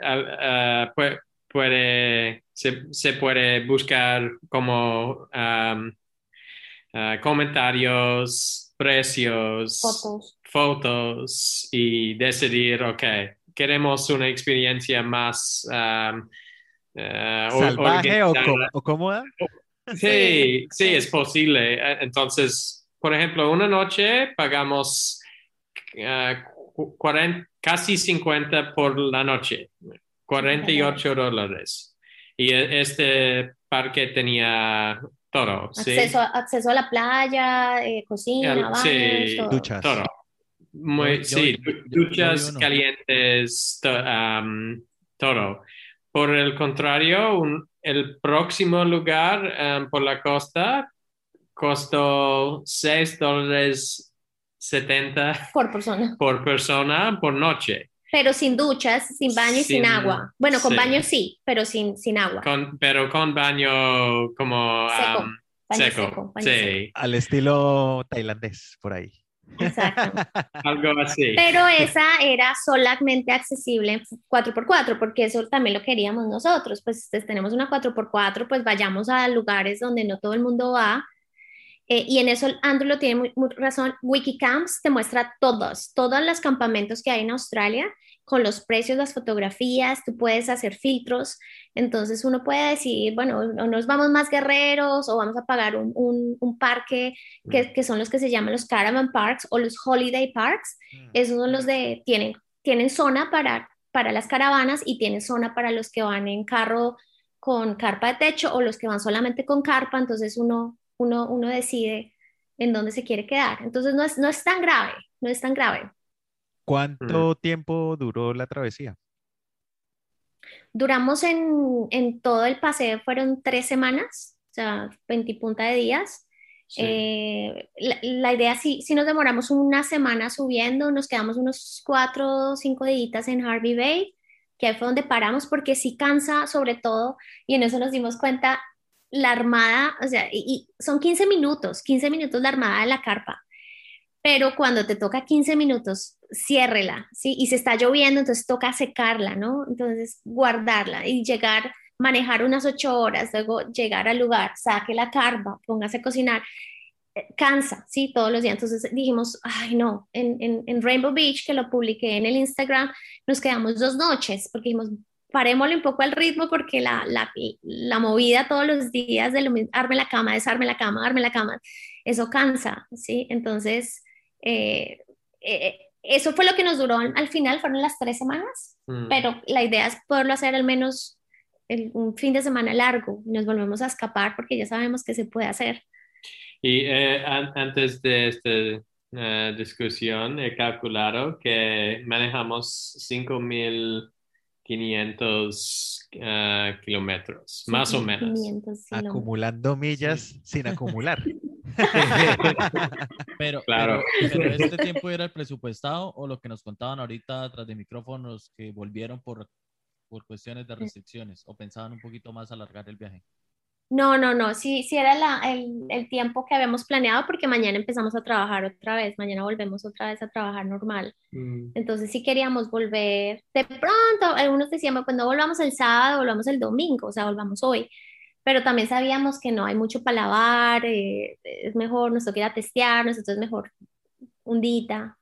pue- puede, se, se puede buscar como um, ah, comentarios, precios, Fotos. fotos y decidir, ok, queremos una experiencia más um, or- ¿Salvaje o, o cómoda? Sí, sí, es posible. Eh, Entonces, por ejemplo, una noche pagamos 40 casi 50 por la noche, 48 dólares. Y e- este parque tenía todo, ¿sí? Acceso, a, acceso a la playa, eh, cocina, El- baños, sí, todo. Duchas. Todo. Muy, Yo- yo- sí, yo- du- yo- yo duchas calientes, to- todo. Por el contrario, un- el próximo lugar am, por la costa costó 6 dólares 70 Por persona. por persona por noche. Pero sin duchas, sin baño y sin, Sin- agua. Bueno, con sí. baño sí, pero sin, sin agua. Con, pero con baño como Seco, am, baño seco. seco, baño sí, Al estilo tailandés, por ahí. Exacto. algo así. Pero esa era solamente accesible en 4x4, porque eso también lo queríamos nosotros. Pues, pues, tenemos una 4x4, pues vayamos a lugares donde no todo el mundo va. Eh, y en eso Andrew lo tiene muy, muy razón. Wikicamps te muestra todos, todos los campamentos que hay en Australia, con los precios, las fotografías, tú puedes hacer filtros. Entonces uno puede decidir, bueno, o nos vamos más guerreros o vamos a pagar un, un, un parque que, que son los que se llaman los caravan parks o los holiday parks. Esos son los de, tienen, tienen zona para, para las caravanas y tienen zona para los que van en carro con carpa de techo o los que van solamente con carpa, entonces uno, uno, uno decide en dónde se quiere quedar. Entonces no es, no es tan grave, no es tan grave. ¿Cuánto tiempo duró la travesía? Duramos en, en todo el paseo, fueron tres semanas, o sea, 20 y punta de días. Sí. Eh, la, la idea, si, si nos demoramos una semana subiendo, nos quedamos unos cuatro o cinco días en Harvey Bay, que ahí fue donde paramos, porque sí cansa sobre todo, y en eso nos dimos cuenta, la armada, o sea, y, y son 15 minutos, 15 minutos la armada de la carpa, pero cuando te toca 15 minutos, ciérrela, ¿sí? Y se está lloviendo, entonces toca secarla, ¿no? Entonces guardarla y llegar manejar unas ocho horas, luego llegar al lugar, saque la carpa, póngase a cocinar, eh, cansa, ¿sí? Todos los días. Entonces dijimos, ay, no, en, en, en, Rainbow Beach, que lo publiqué en el Instagram, nos quedamos dos noches, porque dijimos, parémosle un poco al ritmo, porque la, la, la movida todos los días de lo arme la cama, desarme la cama, arme la cama, eso cansa, ¿sí? Entonces, eh, eh, eso fue lo que nos duró al final, fueron las tres semanas, mm. pero la idea es poderlo hacer al menos el, un fin de semana largo y nos volvemos a escapar porque ya sabemos que se puede hacer. Y eh, an antes de esta uh, discusión he calculado que manejamos 5.500 uh, kilómetros, Sí, más o menos. 500 Acumulando millas sin acumular. pero, Claro. pero, pero este tiempo era el presupuestado o lo que nos contaban ahorita tras de micrófonos que volvieron por, por cuestiones de restricciones o pensaban un poquito más alargar el viaje. No, no, no, sí, sí era la, el, el, tiempo que habíamos planeado porque mañana empezamos a trabajar otra vez, mañana volvemos otra vez a trabajar normal. Mm. Entonces sí queríamos volver, de pronto algunos decían, pues no volvamos el sábado, volvamos el domingo, o sea, volvamos hoy, pero también sabíamos que no hay mucho para lavar, eh, es mejor, nos toca ir a testear, nosotros es mejor un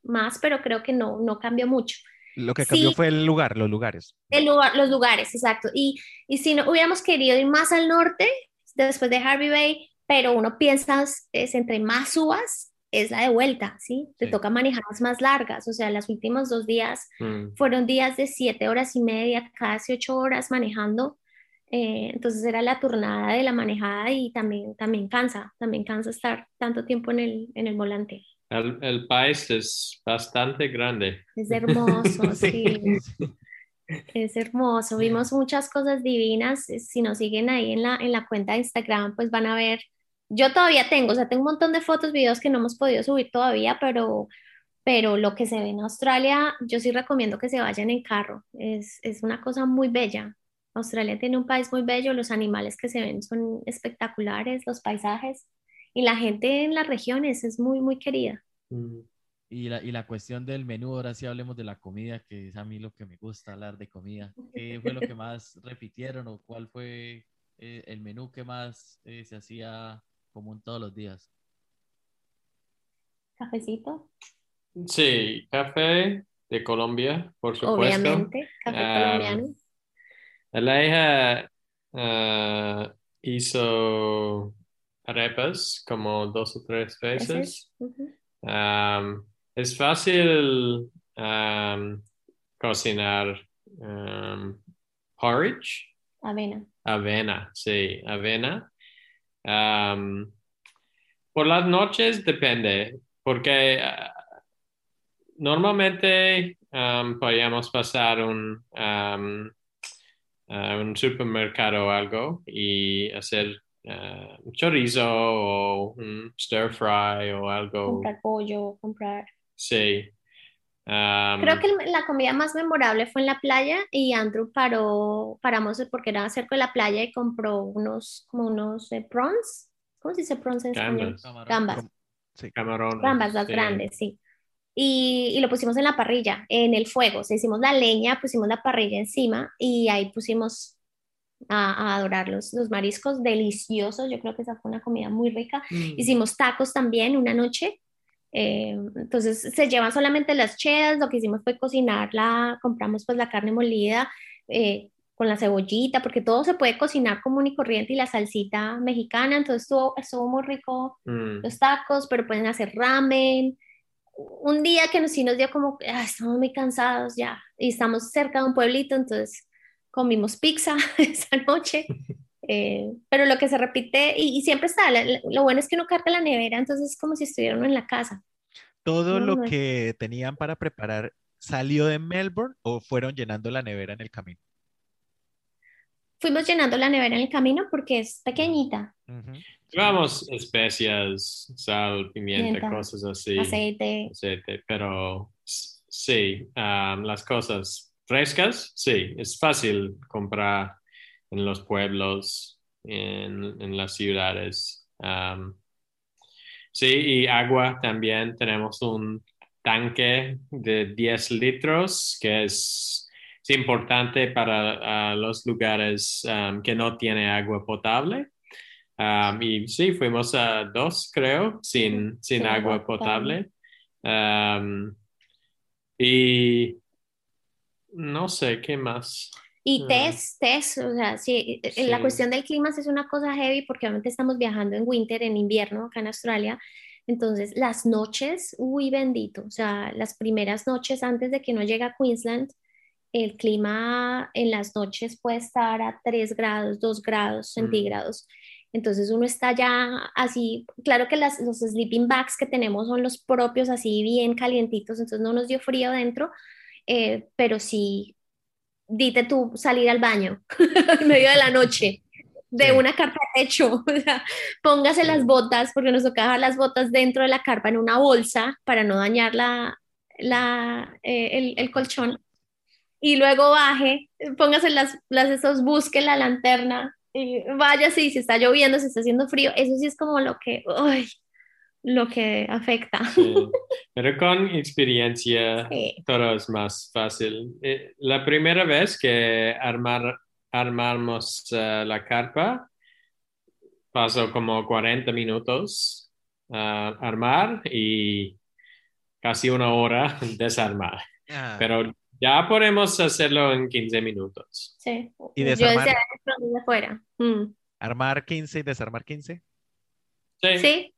más, pero creo que no, no cambió mucho. Lo que cambió Sí. fue el lugar, los lugares. El lugar, los lugares, exacto. Y, y si no hubiéramos querido ir más al norte, después de Harvey Bay, pero uno piensa, es entre más subas, es la de vuelta, ¿sí? Te Sí. toca manejar más largas, o sea, los últimos dos días Mm. fueron días de siete horas y media, casi ocho horas manejando. Eh, entonces era la turnada de la manejada y también, también cansa, también cansa estar tanto tiempo en el, en el volante. El, el país es bastante grande. Es hermoso, Sí. sí. Es hermoso. Vimos muchas cosas divinas. Eh, Si nos siguen ahí en la, en la cuenta de Instagram, pues van a ver. Yo todavía tengo, o sea, tengo un montón de fotos, videos que no hemos podido subir todavía, pero, pero lo que se ve en Australia, yo sí recomiendo que se vayan en carro. Es, es una cosa muy bella. Australia tiene un país muy bello, los animales que se ven son espectaculares, los paisajes y la gente en las regiones es muy, muy querida. Mm. Y la, y la cuestión del menú, ahora sí hablemos de la comida, que es a mí lo que me gusta hablar de comida. ¿Qué fue lo que más repitieron o cuál fue eh, el menú que más eh, se hacía común todos los días? Cafecito, Sí, café de Colombia, por supuesto. obviamente, café Ah, colombiano. La hija ah, hizo arepas como dos o tres veces. Am, es fácil cocinar porridge, Avena. avena, sí, avena. Por las noches depende, porque normalmente am, podríamos pasar un, a un supermercado o algo y hacer un chorizo o un stir fry o algo. Comprar pollo, comprar. Sí. Am, Creo que el- la comida más memorable fue en la playa y Andrew paró, paramos porque era cerca de la playa y compró unos, como unos eh, prawns. ¿Cómo se dice prawns en español? Gambas. Gambas. Sí. camarones. Gambas, las sí. grandes, sí. Y, y lo pusimos en la parrilla, en el fuego. O sea, hicimos la leña, pusimos la parrilla encima y ahí pusimos a, a adorar los, los mariscos deliciosos. Yo creo que esa fue una comida muy rica. Mm. Hicimos tacos también una noche. Eh, entonces se llevan solamente las chedas. Lo que hicimos fue cocinarla. Compramos pues la carne molida eh, con la cebollita, porque todo se puede cocinar común y corriente y la salsita mexicana. Entonces estuvo, estuvo muy rico Mm. los tacos, pero pueden hacer ramen. Un día que nos, sí nos dio como, ah, estamos muy cansados ya y estamos cerca de un pueblito, entonces comimos pizza esa noche. Eh, pero lo que se repite, y, y siempre está, la- la- lo bueno es que uno carga la nevera, entonces es como si estuviera uno en la casa. ¿Todo No, lo no que tenían para preparar salió de Melbourne o fueron llenando la nevera en el camino? Fuimos llenando la nevera en el camino porque es pequeñita, Ujú. Llevamos especias, sal, pimienta, Pimienta, cosas así. aceite. aceite, pero sí, am, las cosas frescas, sí, es fácil comprar en los pueblos, en, en las ciudades. Sí, y agua también. Tenemos un tanque de 10 litros que es, es importante para ah, los lugares que no tiene agua potable. Um, y sí, fuimos a dos, creo, sin, sin Sin agua potable. Um, y no sé qué más. Y Ah. test, test, o sea, sí, eh, Sí. la cuestión del clima es una cosa heavy porque obviamente estamos viajando en winter, en invierno, acá en Australia. Entonces, las noches, uy, bendito, o sea, las primeras noches antes de que no llegue a Queensland, el clima en las noches puede estar a 3 grados, 2 grados Mm. centígrados. Entonces uno está ya así, claro que las, los sleeping bags que tenemos son los propios así bien calientitos, entonces no nos dio frío dentro, eh, pero sí, dite tú salir al baño en medio de la noche de una carpa de techo, o sea, póngase las botas, porque nos toca dejar las botas dentro de la carpa en una bolsa para no dañar la, la, eh, el, el colchón, y luego baje, póngase las, las esos, busque la lanterna, y vaya si se está lloviendo, si está haciendo frío, eso sí es como lo que, uy, lo que afecta. Sí. Pero con experiencia Sí. todo es más fácil. Eh, la primera vez que armar, armamos eh, la carpa, pasó como 40 minutos a armar y casi una hora desarmar. Ah, Pero ya podemos hacerlo en 15 minutos. Sí. ¿Y Yo desarmar? adentro, desde afuera. Mm. Armar 15 y desarmar 15. Sí, Sí,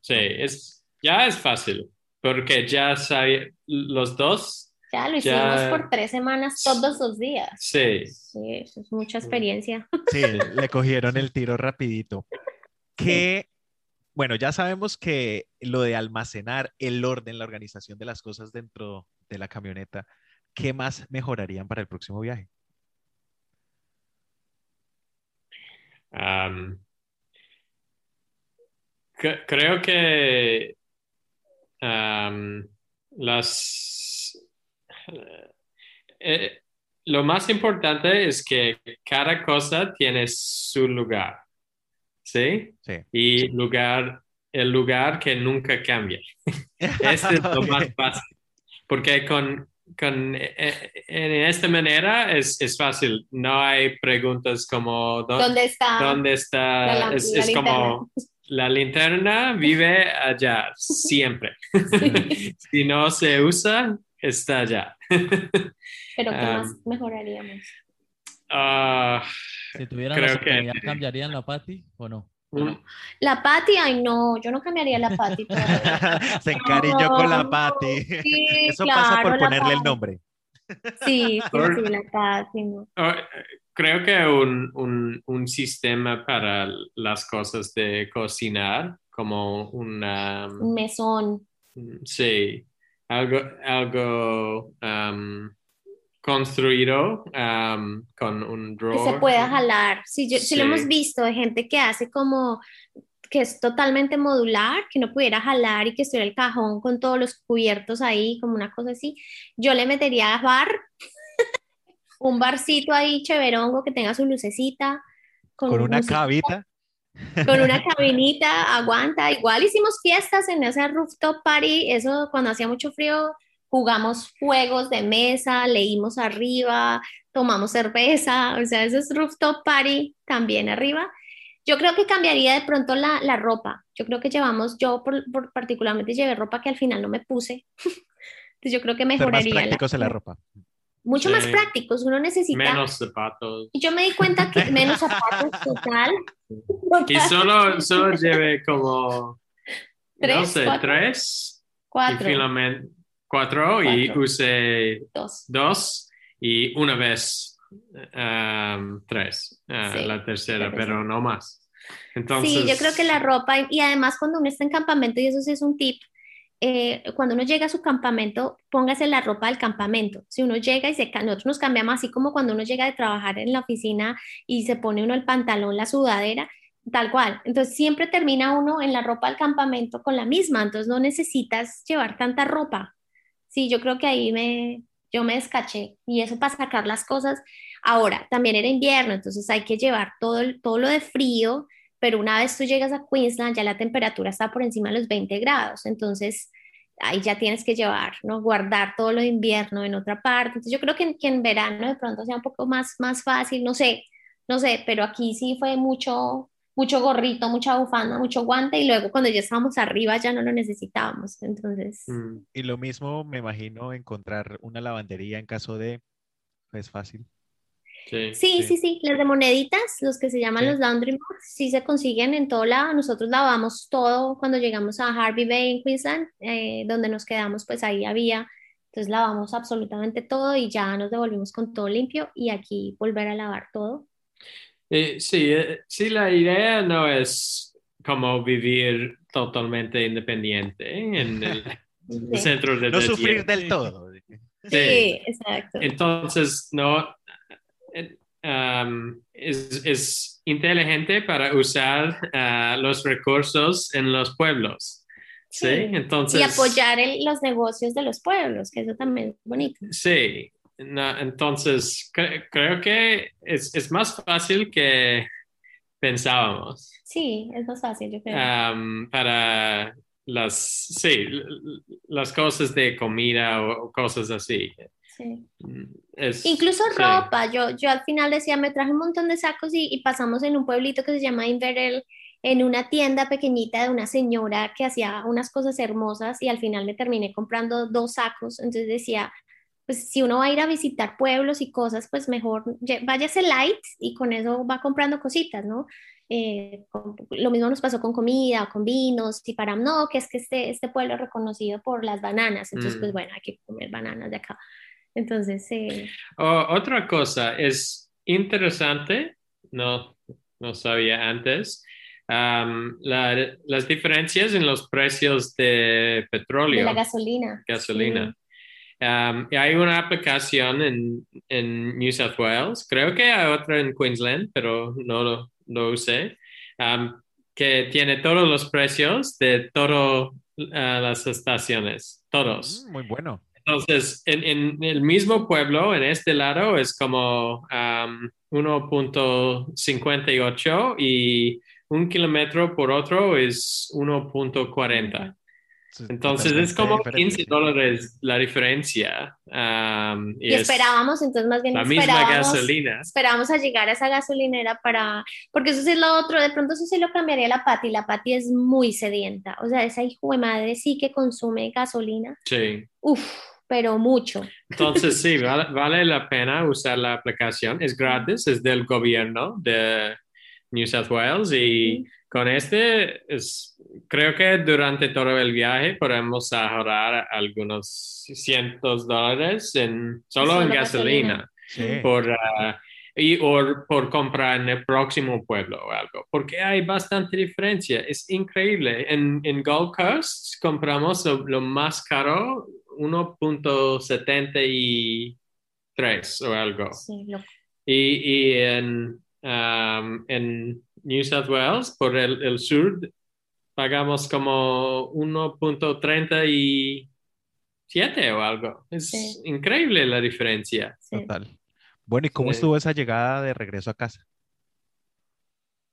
sí, es, ya es fácil, porque ya sabe, los dos, ya lo Ya- hicimos por tres semanas todos los días. sí. Sí, eso es mucha experiencia. Sí, le cogieron el tiro rapidito. Que, bueno, ya sabemos que lo de almacenar el orden, la organización de las cosas dentro de la camioneta, ¿qué más mejorarían para el próximo viaje? Am, cre- creo que las eh, lo más importante es que cada cosa tiene su lugar, ¿sí? Sí. Y lugar, el lugar que nunca cambia. Este es lo más fácil. Porque con, con eh, eh, en esta manera es, es fácil. No hay preguntas como ¿dó- ¿Dónde está? ¿dónde está? la lam- es la es como la linterna vive allá siempre. si no se usa, está allá. Pero ¿qué Am, más mejoraríamos? Ah, Si tuvieran la Creo que- oportunidad, ¿cambiarían la Pati o no? un- La Pati, ay no, yo no cambiaría la Pati todavía. Se encariñó con la No, Pati. Sí, Eso pasa claro, por la ponerle el nombre. Sí, sí, sí, la Pati, no. Oh, Creo que un, un, un sistema para las cosas de cocinar, como una, Un mesón. sí, algo, algo um, construido um, con un que drawer. se pueda jalar. Sí, yo, sí. lo hemos visto de gente que hace como que es totalmente modular, que no pudiera jalar y que estuviera el cajón con todos los cubiertos ahí, como una cosa así. Yo le metería bar, un barcito ahí cheverongo que tenga su lucecita. Con una música, cabita. Con una cabinita, aguanta. Igual hicimos fiestas en ese rooftop party, eso cuando hacía mucho frío, jugamos juegos de mesa, leímos arriba, tomamos cerveza, o sea, eso es rooftop party también arriba. Yo creo que cambiaría de pronto la, la ropa. Yo creo que llevamos, yo por, por particularmente llevé ropa que al final no me puse. Entonces yo creo que Ser más mejoraría la- prácticos en la ropa. mucho Sí. más prácticos. Uno necesita. Menos zapatos. Y yo me di cuenta que menos zapatos, total. Y solo, solo lleve como, no Tres, sé, cuatro. tres. Cuatro, Y finalmente cuatro, y Cuatro. use dos. dos y una vez um, tres, Sí, la tercera, pero no más. Entonces, Sí, yo creo que la ropa, y además cuando uno está en campamento, y eso sí es un tip, eh, cuando uno llega a su campamento, póngase la ropa del campamento. Si uno llega y se, nosotros nos cambiamos así como cuando uno llega de trabajar en la oficina y se pone uno el pantalón, la sudadera, tal cual. Entonces siempre termina uno en la ropa del campamento con la misma, entonces no necesitas llevar tanta ropa. Sí, yo creo que ahí me, yo me descaché y eso para sacar las cosas. Ahora, también era invierno, entonces hay que llevar todo, todo lo de frío, pero una vez tú llegas a Queensland ya la temperatura está por encima de los 20 grados, entonces ahí ya tienes que llevar, ¿no? Guardar todo lo de invierno en otra parte. Entonces yo creo que, en- que en verano de pronto sea un poco más, más fácil, no sé, no sé, pero aquí sí fue mucho, mucho gorrito, mucha bufanda, mucho guante y luego cuando ya estábamos arriba ya no lo necesitábamos, entonces... mm, Y lo mismo me imagino encontrar una lavandería en caso de... Es fácil. sí. Sí, Sí. las de moneditas, los que se llaman Sí. los laundry mods, sí se consiguen en todo lado. Nosotros lavamos todo cuando llegamos a Harvey Bay en Queensland, eh, donde nos quedamos, pues ahí había. Entonces lavamos absolutamente todo y ya nos devolvimos con todo limpio y aquí volver a lavar todo. Eh, sí, eh, sí, la idea no es como vivir totalmente independiente ¿eh? en el Sí, centro de No sufrir del todo. Sí, exacto. Entonces, no, um, es, es inteligente para usar ah, los recursos en los pueblos. Sí, Sí. entonces. Y apoyar el- los negocios de los pueblos, que eso también es bonito. Sí, no, entonces cre- creo que es, es más fácil que pensábamos Sí, es más fácil, yo creo. um, para las, sí, las cosas de comida o, cosas así. Sí. Mm, es- Incluso sí. ropa, yo, yo al final decía, me traje un montón de sacos y, y pasamos en un pueblito que se llama Inverell en una tienda pequeñita de una señora que hacía unas cosas hermosas y al final me terminé comprando dos sacos. Entonces decía, pues si uno va a ir a visitar pueblos y cosas, pues mejor váyase light y con eso va comprando cositas, ¿no? Eh, lo mismo nos pasó con comida con vinos y para no, que es que este, este pueblo es reconocido por las bananas, entonces pues mm. bueno, hay que comer bananas de acá. Entonces... Eh... otra cosa, es interesante, no, no sabía antes, las diferencias en los precios de petróleo. De la gasolina. Gasolina. Hay una aplicación en, en, New South Wales, creo que hay otra en Queensland, pero no lo, lo usé, que tiene todos los precios de todas ah, las estaciones, todos. Mm, muy bueno. Entonces, en, en, el mismo pueblo, en este lado, es como 1.58 y un kilómetro por otro es 1.40. Entonces es como 15 dólares la diferencia. y, esperábamos, entonces más bien la misma gasolina. Esperábamos a llegar a esa gasolinera para, porque eso es lo otro, de pronto eso sí lo cambiaría la Pati, la Pati es muy sedienta, o sea, esa hijo de madre sí que consume gasolina. Sí. Uf, pero mucho. Entonces sí, vale, la pena usar la aplicación, es gratis, es del gobierno de New South Wales y... Con este, es, creo que durante todo el viaje podemos ahorrar algunos cientos dólares en, solo en gasolina, por, uh, y, o por comprar en el próximo pueblo o algo, porque hay bastante diferencia, es increíble. En, en Gold Coast compramos lo, más caro, 1.73 o algo. y, y en, um, en New South Wales, por el, sur, pagamos como 1.37 o algo. Es increíble la diferencia. Total. Bueno, ¿y cómo estuvo esa llegada de regreso a casa?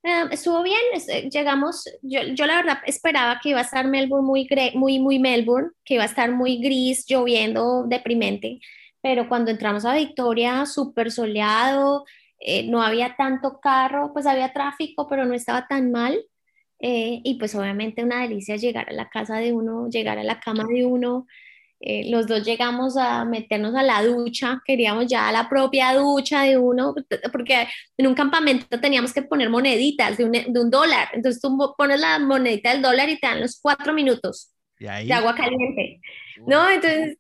Eh, estuvo bien, eh, llegamos, yo, yo, la verdad esperaba que iba a estar Melbourne muy, muy, muy Melbourne, que iba a estar muy gris, lloviendo, deprimente, pero cuando entramos a Victoria, súper soleado, eh, no había tanto carro, pues había tráfico, pero no estaba tan mal. Eh, y pues obviamente una delicia llegar a la casa de uno, llegar a la cama de uno. Eh, los dos llegamos a meternos a la ducha, queríamos ya la propia ducha de uno, porque en un campamento teníamos que poner moneditas de un, de un dólar. Entonces tú pones la monedita del dólar y te dan los cuatro minutos de agua caliente. ¿No? Entonces,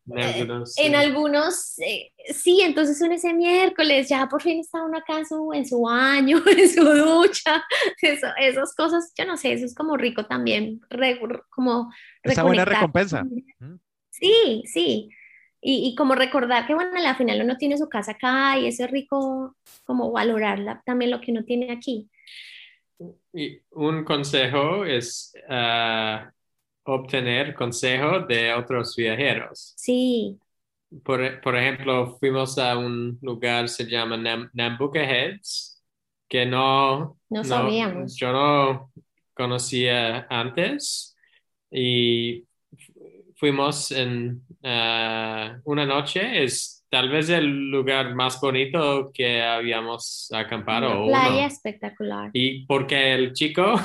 en algunos, eh, sí, entonces en ese miércoles ya por fin está uno acá en su, en su baño, en su ducha, eso, esas cosas, yo no sé, eso es como rico también, como... Esa buena recompensa. Sí, sí. Y, y, como recordar que, bueno, al final uno tiene su casa acá y eso es rico como valorarla también lo que uno tiene aquí. Y un consejo es uh, obtener consejo de otros viajeros. Sí. Por, por ejemplo, fuimos a un lugar, se llama Nambucca Heads, que no, no sabíamos. yo no conocía antes y fuimos en uh, una noche, es tal vez el lugar más bonito que habíamos acampado. Una playa espectacular. Y porque el chico um,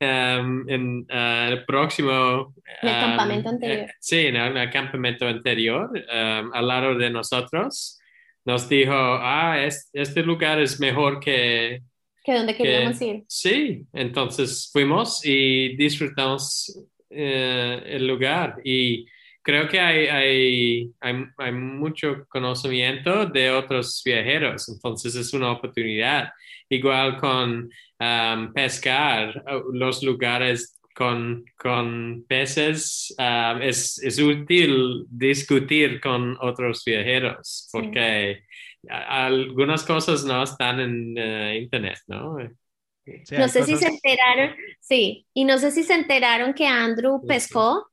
en uh, el próximo... El campamento um, anterior. Eh, sí, en el, campamento anterior, um, al lado de nosotros, nos dijo, ah, este lugar es mejor que... Que donde queríamos ir. Sí, entonces fuimos y disfrutamos eh, el lugar y creo que hay, hay, hay, mucho conocimiento de otros viajeros, entonces es una oportunidad. Igual con um, pescar, uh, los lugares con, con peces, um, es, es, útil discutir con otros viajeros, porque algunas cosas no están en uh, internet, ¿no? no sé si se enteraron, sí, y no sé si se enteraron que Andrew pescó.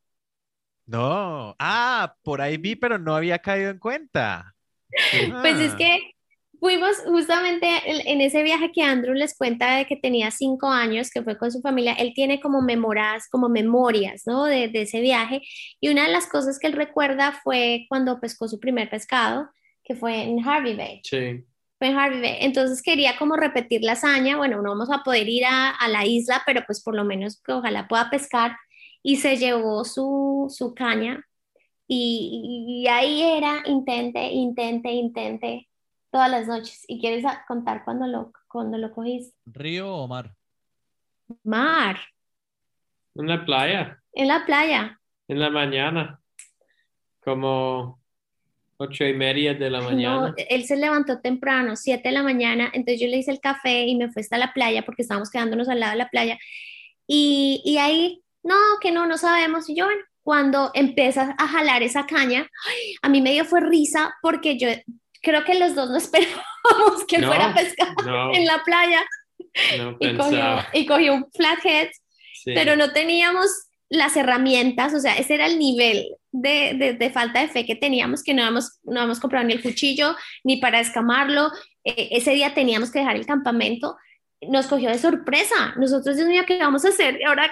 No, ah, por ahí vi, pero no había caído en cuenta. Pues es que fuimos justamente en ese viaje que Andrew les cuenta de que tenía cinco años, que fue con su familia, él tiene como memoras, como memorias, ¿no? De, de, ese viaje. Y una de las cosas que él recuerda fue cuando pescó su primer pescado, que fue en Harvey Bay. Sí. Fue en Harvey Bay. Entonces quería como repetir la hazaña. Bueno, no vamos a poder ir a, a la isla, pero pues por lo menos que ojalá pueda pescar. Y se llevó su, su caña. Y, y ahí era, intente, intente, intente, todas las noches. ¿Y quieres contar cuando lo, cuando lo cogiste? ¿Río o mar? Mar, En la playa, en la playa. en la mañana, como ocho y media de la mañana. No, él se levantó temprano, 7 de la mañana, entonces yo le hice el café y me fui hasta la playa porque estábamos quedándonos al lado de la playa. Y, y ahí, no, que no, no sabemos. Y yo, bueno, cuando empiezas a jalar esa caña, ay, a mí me dio fue risa porque yo creo que los dos no esperábamos que No, fuera a pescar No, en la playa no y cogió, y cogió un flathead, Sí. pero no teníamos las herramientas, o sea, ese era el nivel de, de- de falta de fe que teníamos, que no habíamos, no habíamos comprado ni el cuchillo ni para escamarlo. Eh, ese día teníamos que dejar el campamento. Nos cogió de sorpresa. Nosotros, Dios mío, ¿qué vamos a hacer? ¿Y ahora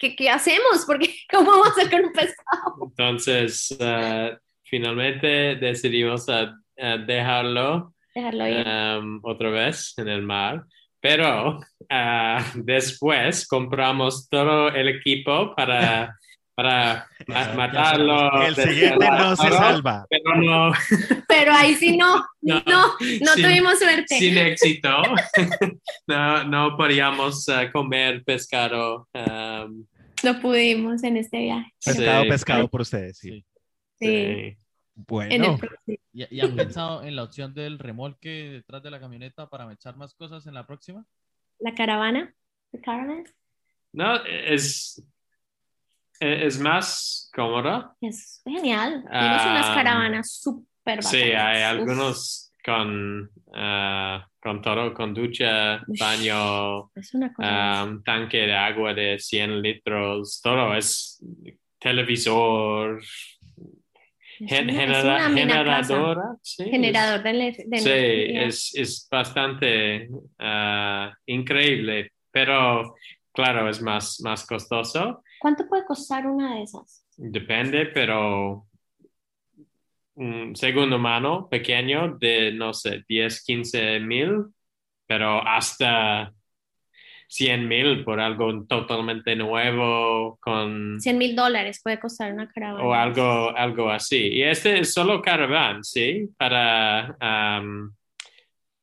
qué, qué hacemos? Porque, ¿cómo vamos a hacer con un pescado? Entonces, ah, finalmente decidimos a, a dejarlo Dejarlo ir. um, otra vez en el mar, pero ah, después compramos todo el equipo para, para matarlo. El siguiente no se salva. Pero no, Pero ahí sí no, no, No, no sin- tuvimos suerte. sin éxito. no, no podíamos ah, comer pescado. um, No pudimos en este viaje. Pescado, Sí. pescado por ustedes, sí. Sí. Sí, Bueno. ¿Y, y han pensado en la opción del remolque detrás de la camioneta para echar más cosas en la próxima? La caravana. The caravan. No, es, es más cómodo. Es genial. Tienes unas Ah, caravanas súper Sí, hay Uf. algunos con, ah, con todo, con ducha, baño, Es una cosa. ah, tanque de agua de 100 litros, todo es televisor, gen- genera- generadora. Sí, Generador de, de sí, energía. es, es bastante ah, increíble, pero claro, es más, más costoso. ¿Cuánto puede costar una de esas? Depende, pero un segundo mano pequeño de, no sé, 10, 15 mil, pero hasta 100 mil por algo totalmente nuevo con 100 mil dólares puede costar una caravana. o algo, algo así. Y este es solo caravan, ¿sí? Para am,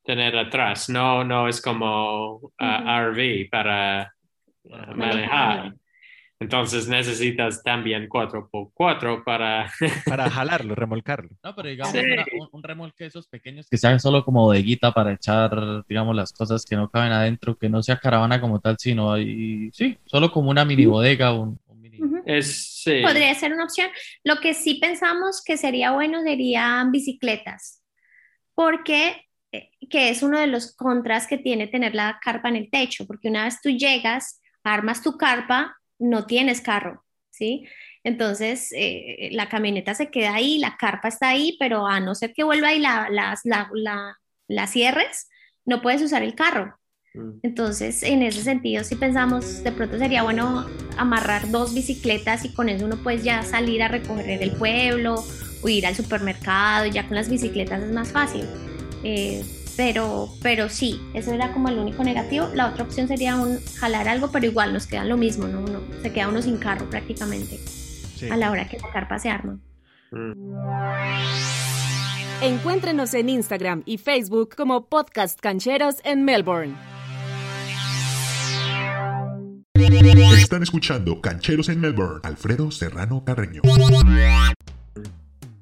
tener atrás. No, no es como ah, RV para ah, manejar. Entonces necesitas también 4x4 para... para jalarlo, remolcarlo. No, pero digamos Sí. una- un, un remolque de esos pequeños que sea solo como bodeguita para echar, digamos, las cosas que no caben adentro, que no sea caravana como tal, sino ahí, sí, solo como una mini bodega, un, un mini... Ujú. Es, sí. Podría ser una opción. Lo que sí pensamos que sería bueno serían bicicletas, porque eh, que es uno de los contras que tiene tener la carpa en el techo, porque una vez tú llegas, armas tu carpa, no tienes carro, ¿sí? Entonces, eh, la camioneta se queda ahí, la carpa está ahí, pero a no ser que vuelva y la, la, la, la, la cierres, no puedes usar el carro. Mm. Entonces, en ese sentido, sí pensamos, de pronto sería bueno amarrar dos bicicletas y con eso uno puede ya salir a recorrer el pueblo o ir al supermercado, ya con las bicicletas es más fácil. Eh, pero, pero sí, eso era como el único negativo. La otra opción sería un, jalar algo, pero igual nos queda lo mismo, ¿no? Uno- se queda uno sin carro prácticamente Sí. a la hora que la carpa se arma. Mm. Encuéntrenos en Instagram y Facebook como Podcast Cancheros en Melbourne. Están escuchando Cancheros en Melbourne. Alfredo Serrano Carreño.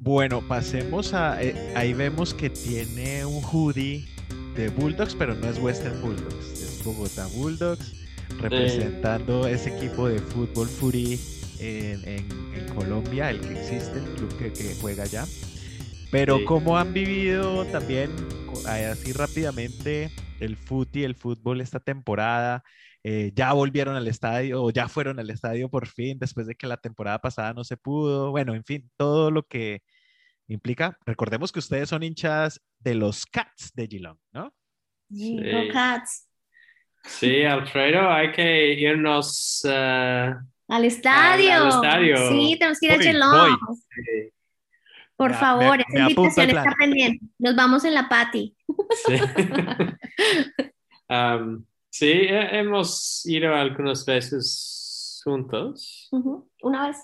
Bueno, pasemos a. eh, ahí vemos que tiene un hoodie de Bulldogs, pero no es Western Bulldogs, es Bogotá Bulldogs, representando ese equipo de fútbol Fury en, en- en Colombia, el que existe, el club que, que juega allá. Pero Sí. cómo han vivido también, así rápidamente, el fútbol el fútbol esta temporada. Eh, ya volvieron al estadio o ya fueron al estadio por fin después de que la temporada pasada no se pudo. Bueno, en fin, todo lo que implica. Recordemos que ustedes son hinchas de los Cats de Geelong, ¿no? Sí, Cats. Sí, Alfredo, hay que irnos. ah, Al estadio. al estadio. Sí, tenemos que ir a Geelong. voy. eh, Por favor, me- esa me invitación está pendiente. Nos vamos en la pati. Sí. Um, sí, hemos ido algunas veces juntos. Una vez.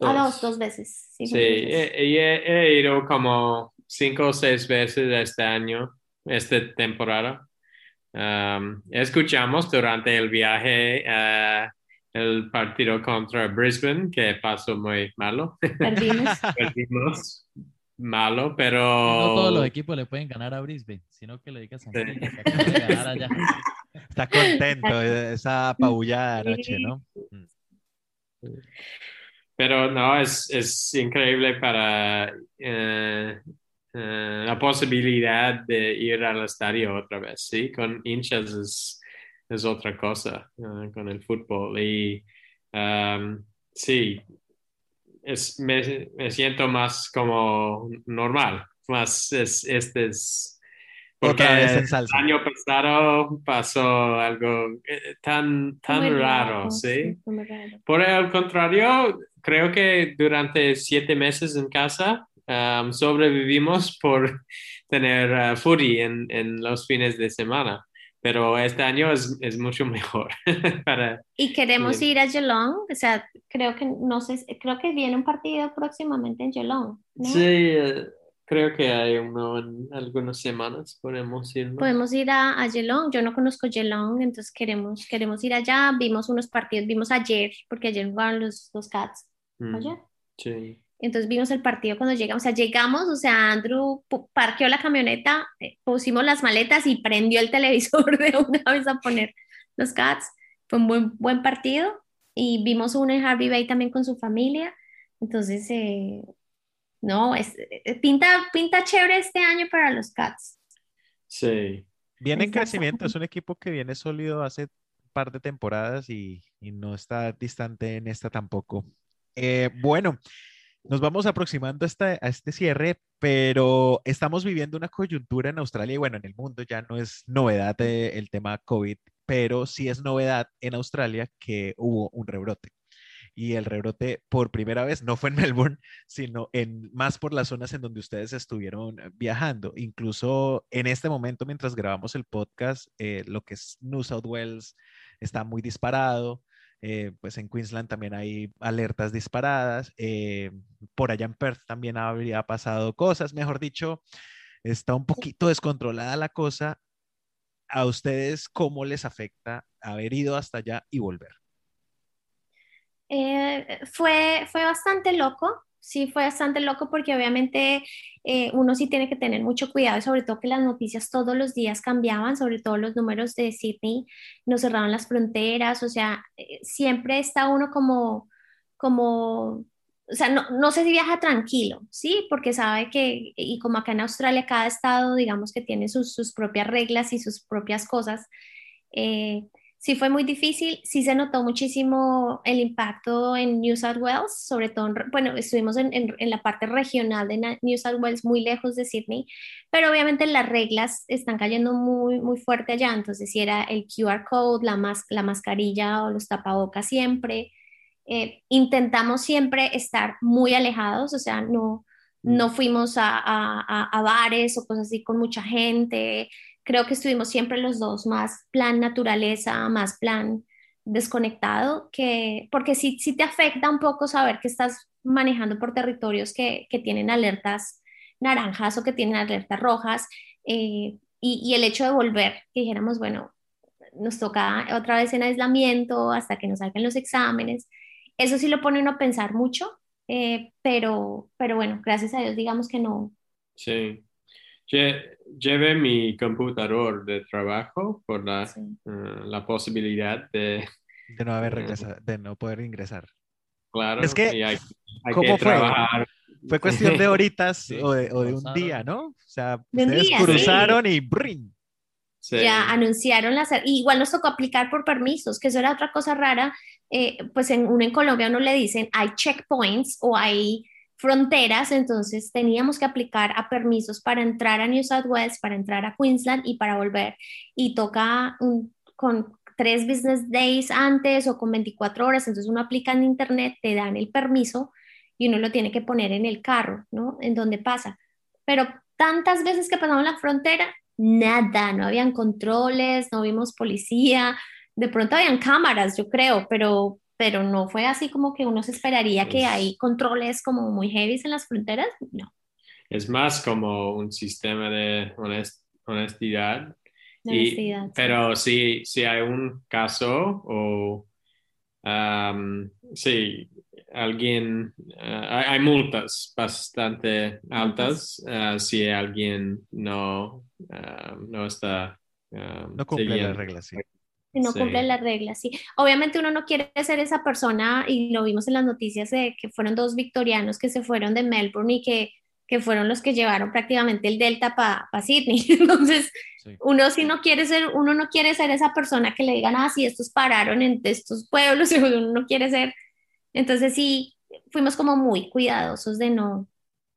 Ah, dos, dos veces. Sí, Sí, dos veces. he, y he- he ido como cinco o seis veces este año, esta temporada. Um, escuchamos durante el viaje eh, el partido contra Brisbane, que pasó muy malo. Perdimos. Perdimos malo, pero... No todos los equipos le pueden ganar a Brisbane, sino que le digas a que acaba de ganar allá. Está contento esa apabullada anoche, ¿no? Pero no, es, es increíble para eh, eh, la posibilidad de ir al estadio otra vez, ¿sí? Con hinchas es, es otra cosa, eh, con el fútbol. Y um, sí, es, me, me siento más como normal, más es, este es... Porque Otra vez en el año pasado pasó algo eh, tan, tan Muy raro, ¿sí? muy raro. Por el contrario, creo que durante siete meses en casa um, sobrevivimos por tener uh, footy en, en los fines de semana. Pero este año es, es mucho mejor para... Y queremos ir a Geelong, o sea, creo que, no sé, creo que viene un partido próximamente en Geelong, ¿no? Sí, eh, creo que hay uno en algunas semanas, podemos ir. ¿no? Podemos ir a, a Geelong, yo no conozco Geelong, entonces queremos, queremos ir allá, vimos unos partidos, vimos ayer, porque ayer jugaron los, los Cats, Mm, ayer. sí. Entonces vimos el partido cuando llegamos, o sea, llegamos, o sea, Andrew parqueó la camioneta, eh, pusimos las maletas y prendió el televisor de una vez a poner los Cats. Fue un buen, buen partido y vimos uno en Harvey Bay también con su familia. Entonces, eh, no, es, eh, pinta, pinta chévere este año para los Cats. Sí. Viene en crecimiento, es un equipo que viene sólido hace un par de temporadas y, y no está distante en esta tampoco. Eh, bueno, nos vamos aproximando a, este cierre, pero estamos viviendo una coyuntura en Australia y bueno, en el mundo ya no es novedad eh, el tema COVID, pero sí es novedad en Australia que hubo un rebrote. Y el rebrote por primera vez no fue en Melbourne, sino en más por las zonas en donde ustedes estuvieron viajando. Incluso en este momento, mientras grabamos el podcast, eh, lo que es New South Wales está muy disparado. Eh, pues en Queensland también hay alertas disparadas. eh, por allá en Perth también habría pasado cosas. Mejor dicho, está un poquito descontrolada la cosa. ¿A ustedes cómo les afecta haber ido hasta allá y volver? Eh, fue, fue bastante loco, sí, fue bastante loco porque obviamente eh, uno sí tiene que tener mucho cuidado y sobre todo que las noticias todos los días cambiaban, sobre todo los números de Sydney, nos cerraron las fronteras, o sea, eh, siempre está uno como, como, o sea, no, no sé si viaja tranquilo, ¿sí? Porque sabe que, y como acá en Australia, cada estado, digamos que tiene sus, sus propias reglas y sus propias cosas. eh, Sí fue muy difícil, sí se notó muchísimo el impacto en New South Wales, sobre todo, en, bueno, estuvimos en, en, en, la parte regional de New South Wales, muy lejos de Sydney, pero obviamente las reglas están cayendo muy, muy fuerte allá, entonces si era el QR code, la, mas, la mascarilla o los tapabocas siempre, eh, intentamos siempre estar muy alejados, o sea, no, no fuimos a, a, a bares o cosas así con mucha gente, creo que estuvimos siempre los dos más plan naturaleza, más plan desconectado, que, porque sí, sí te afecta un poco saber que estás manejando por territorios que, que tienen alertas naranjas o que tienen alertas rojas, eh, y, y, el hecho de volver, que dijéramos, bueno, nos toca otra vez en aislamiento hasta que nos salgan los exámenes, eso sí lo pone uno a pensar mucho, eh, pero, pero bueno, gracias a Dios digamos que no. Sí. Llevé mi computador de trabajo por la, sí. uh, la posibilidad de... De no haber regresado, uh, de no poder ingresar. Claro. Es que, hay, hay ¿cómo que fue? trabajar. Fue cuestión de horitas sí, o, de, o, de, un día, ¿no? O sea, de ustedes día, cruzaron sí. y ¡brin! Sí. Ya anunciaron las... Igual nos tocó aplicar por permisos, que eso era otra cosa rara. Eh, pues en, uno en Colombia no le dicen hay checkpoints o hay fronteras, entonces teníamos que aplicar a permisos para entrar a New South Wales, para entrar a Queensland y para volver. Y toca con tres business days antes o con 24 horas, entonces uno aplica en internet, te dan el permiso y uno lo tiene que poner en el carro, ¿no? En donde pasa. Pero tantas veces que pasamos la frontera, nada, no habían controles, no vimos policía, de pronto habían cámaras, yo creo, pero, pero no fue así como que uno se esperaría que hay controles como muy heavy en las fronteras, no, Es más como un sistema de honest- honestidad. de Y- sí. pero si, si hay un caso o am, si alguien, ah, hay, hay multas bastante altas ah, si alguien no, ah, no está ah, No cumple las reglas, sí. No Sí. cumple las reglas, sí. Obviamente uno no quiere ser esa persona, y lo vimos en las noticias de que fueron dos victorianos que se fueron de Melbourne y que, que fueron los que llevaron prácticamente el Delta para Sydney. Entonces, Sí. uno si no quiere ser, uno no quiere ser esa persona que le digan, ah, sí, estos pararon en estos pueblos, y uno no quiere ser. Entonces sí, fuimos como muy cuidadosos de no,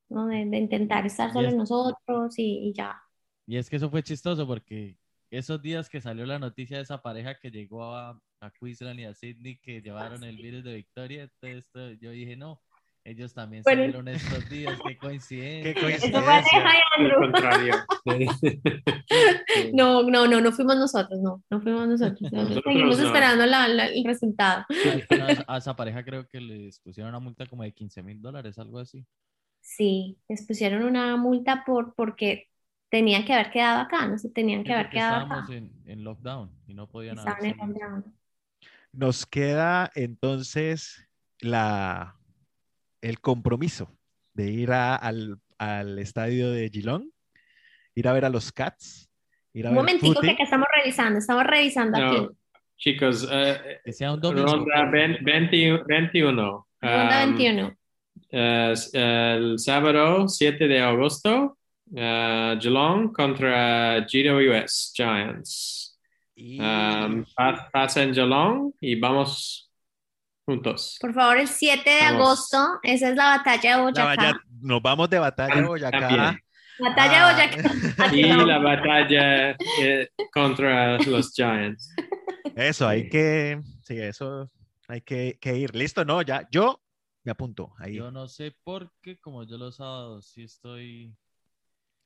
¿no? de, de intentar estar Y solo es- nosotros y, y ya. Y es que eso fue chistoso porque esos días que salió la noticia de esa pareja que llegó a, a Queensland y a Sydney que llevaron el virus de Victoria, entonces esto- yo dije, no, ellos también Bueno. salieron estos días, qué coincidencia. Qué coincidencia. fue. No, no, no, no fuimos nosotros, no, no fuimos nosotros. Nosotros seguimos no. esperando la- la- el resultado. Final a esa pareja creo que les pusieron una multa como de 15 mil dólares, algo así. Sí, les pusieron una multa por porque tenían que haber quedado acá, no se tenían que haber quedado estábamos acá. en, en lockdown y no podían haber Estaban en lockdown. Nos queda entonces la, el compromiso de ir a- al, al estadio de Geelong, ir a ver a los Cats, ir a Un ver momentico que acá estamos revisando, estamos revisando No, aquí. chicos, eh, Que sea un domingo. ronda 20 21. 21. Ronda Um, 21. eh, el sábado 7 de agosto, Geelong contra GWS Giants. Y Um, pa- pasa en Geelong y vamos juntos. Por favor, el 7 de Vamos. agosto, esa es la batalla de Boyacá. nos vamos de batalla a Tam- Boyacá. también. Batalla Ah. de Boyacá. Y la batalla eh, contra los Giants. Eso, hay que, sí, eso hay que, que ir. Listo, no, ya, yo me apunto ahí. Yo no sé por qué, como yo los sábados sí estoy,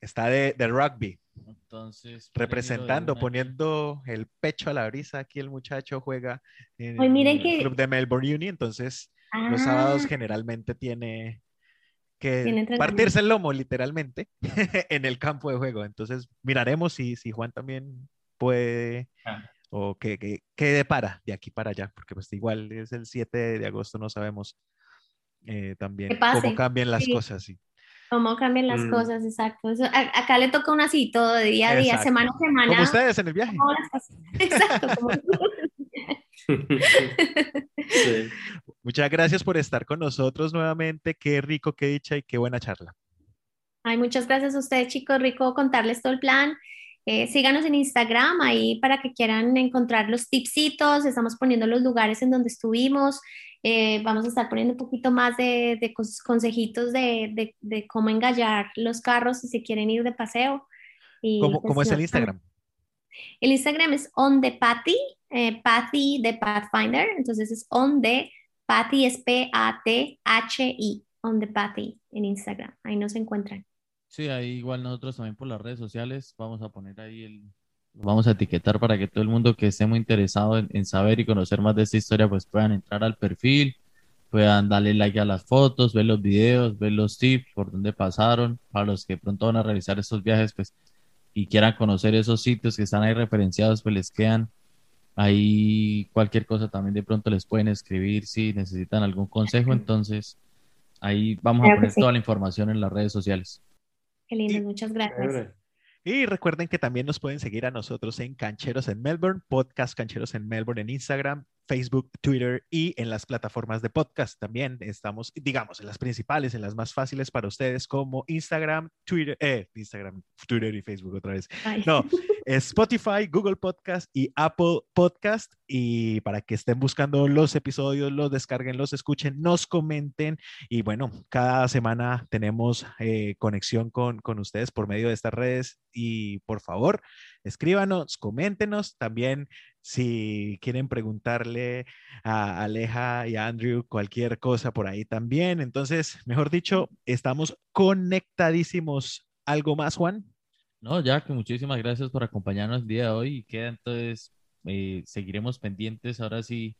Está de, de rugby, entonces... representando, de una poniendo el pecho a la brisa. Aquí el muchacho juega en Ay, miren el que- club de Melbourne Uni, entonces los Ah, sábados generalmente tiene que partirse el lomo literalmente en el campo de juego. Entonces miraremos si, si Juan también puede Ah. o que, que, que depara de aquí para allá, porque pues igual es el 7 de agosto, no sabemos eh, también cómo cambian las sí. cosas. sí. Cómo cambian las Mm. cosas, exacto. Eso- a- acá le toca un así todo de día a día, Exacto. semana a semana. Como ustedes en el viaje. Exacto. como- Sí. Muchas gracias por estar con nosotros nuevamente. Qué rico, qué dicha y qué buena charla. Ay, muchas gracias a ustedes, chicos. Rico contarles todo el plan. Eh, síganos en Instagram ahí para que quieran encontrar los tipsitos. Estamos poniendo los lugares en donde estuvimos. Eh, vamos a estar poniendo un poquito más de, de cons- consejitos de, de- de cómo engallar los carros si se quieren ir de paseo. Y, ¿Cómo, pues, cómo es el Instagram? El Instagram es on the patty, eh, patty de Pathfinder. Entonces es on the patty, es P-A-T-H-I, on the patty en Instagram. Ahí nos encuentran. Sí, ahí igual nosotros también por las redes sociales vamos a poner ahí el, vamos a etiquetar para que todo el mundo que esté muy interesado en, en saber y conocer más de esta historia, pues puedan entrar al perfil, puedan darle like a las fotos, ver los videos, ver los tips, por dónde pasaron, para los que pronto van a realizar estos viajes, pues, y quieran conocer esos sitios que están ahí referenciados, pues les quedan ahí cualquier cosa también de pronto les pueden escribir si necesitan algún consejo, entonces ahí vamos a Claro poner sí. toda la información en las redes sociales. Qué lindo, muchas gracias. Y recuerden que también nos pueden seguir a nosotros en Cancheros en Melbourne, Podcast Cancheros en Melbourne en Instagram, Facebook, Twitter y en las plataformas de podcast también. Estamos, digamos, en las principales, en las más fáciles para ustedes como Instagram, Twitter, eh, Instagram, Twitter y Facebook otra vez. Ay. No, Spotify, Google Podcast y Apple Podcast. Y para que estén buscando los episodios, los descarguen, los escuchen, nos comenten. Y bueno, cada semana tenemos eh, conexión con, con ustedes por medio de estas redes. Y por favor, escríbanos, coméntenos. También si quieren preguntarle a Aleja y a Andrew cualquier cosa por ahí también. Entonces, mejor dicho, estamos conectadísimos. ¿Algo más, Juan? No, ya que muchísimas gracias por acompañarnos el día de hoy y queda entonces, eh, seguiremos pendientes ahora sí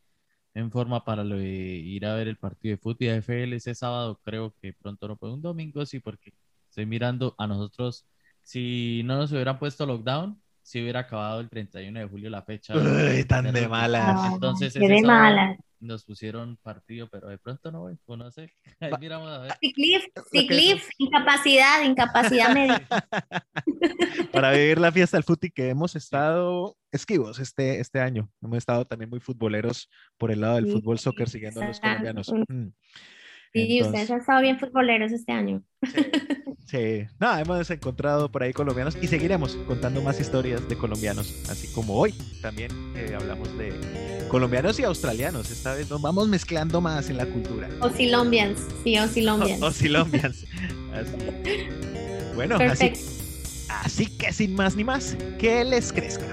en forma para lo de ir a ver el partido de fútbol de FL ese sábado, creo que pronto no puede, un domingo sí, porque estoy mirando a nosotros, si no nos hubieran puesto lockdown, si hubiera acabado el 31 de julio la fecha. Uy, tan de malas. Entonces, ese de sábado malas. Nos pusieron partido, pero de pronto no, güey, pues no sé. Ahí miramos a ver. Ciclif, Ciclif, incapacidad, incapacidad médica. Para vivir la fiesta del fútbol que hemos estado esquivos este, este año. Hemos estado también muy futboleros por el lado del Sí, fútbol soccer siguiendo a los colombianos. Mm. Sí, Entonces, ustedes han estado bien futboleros este año. Sí, no, hemos encontrado por ahí colombianos y seguiremos contando más historias de colombianos, así como hoy también eh, hablamos de colombianos y australianos. Esta vez nos vamos mezclando más en la cultura. Osilombians, sí, Osilombians. O, Osilombians. Así. Bueno, así, así que sin más ni más, que les crezca.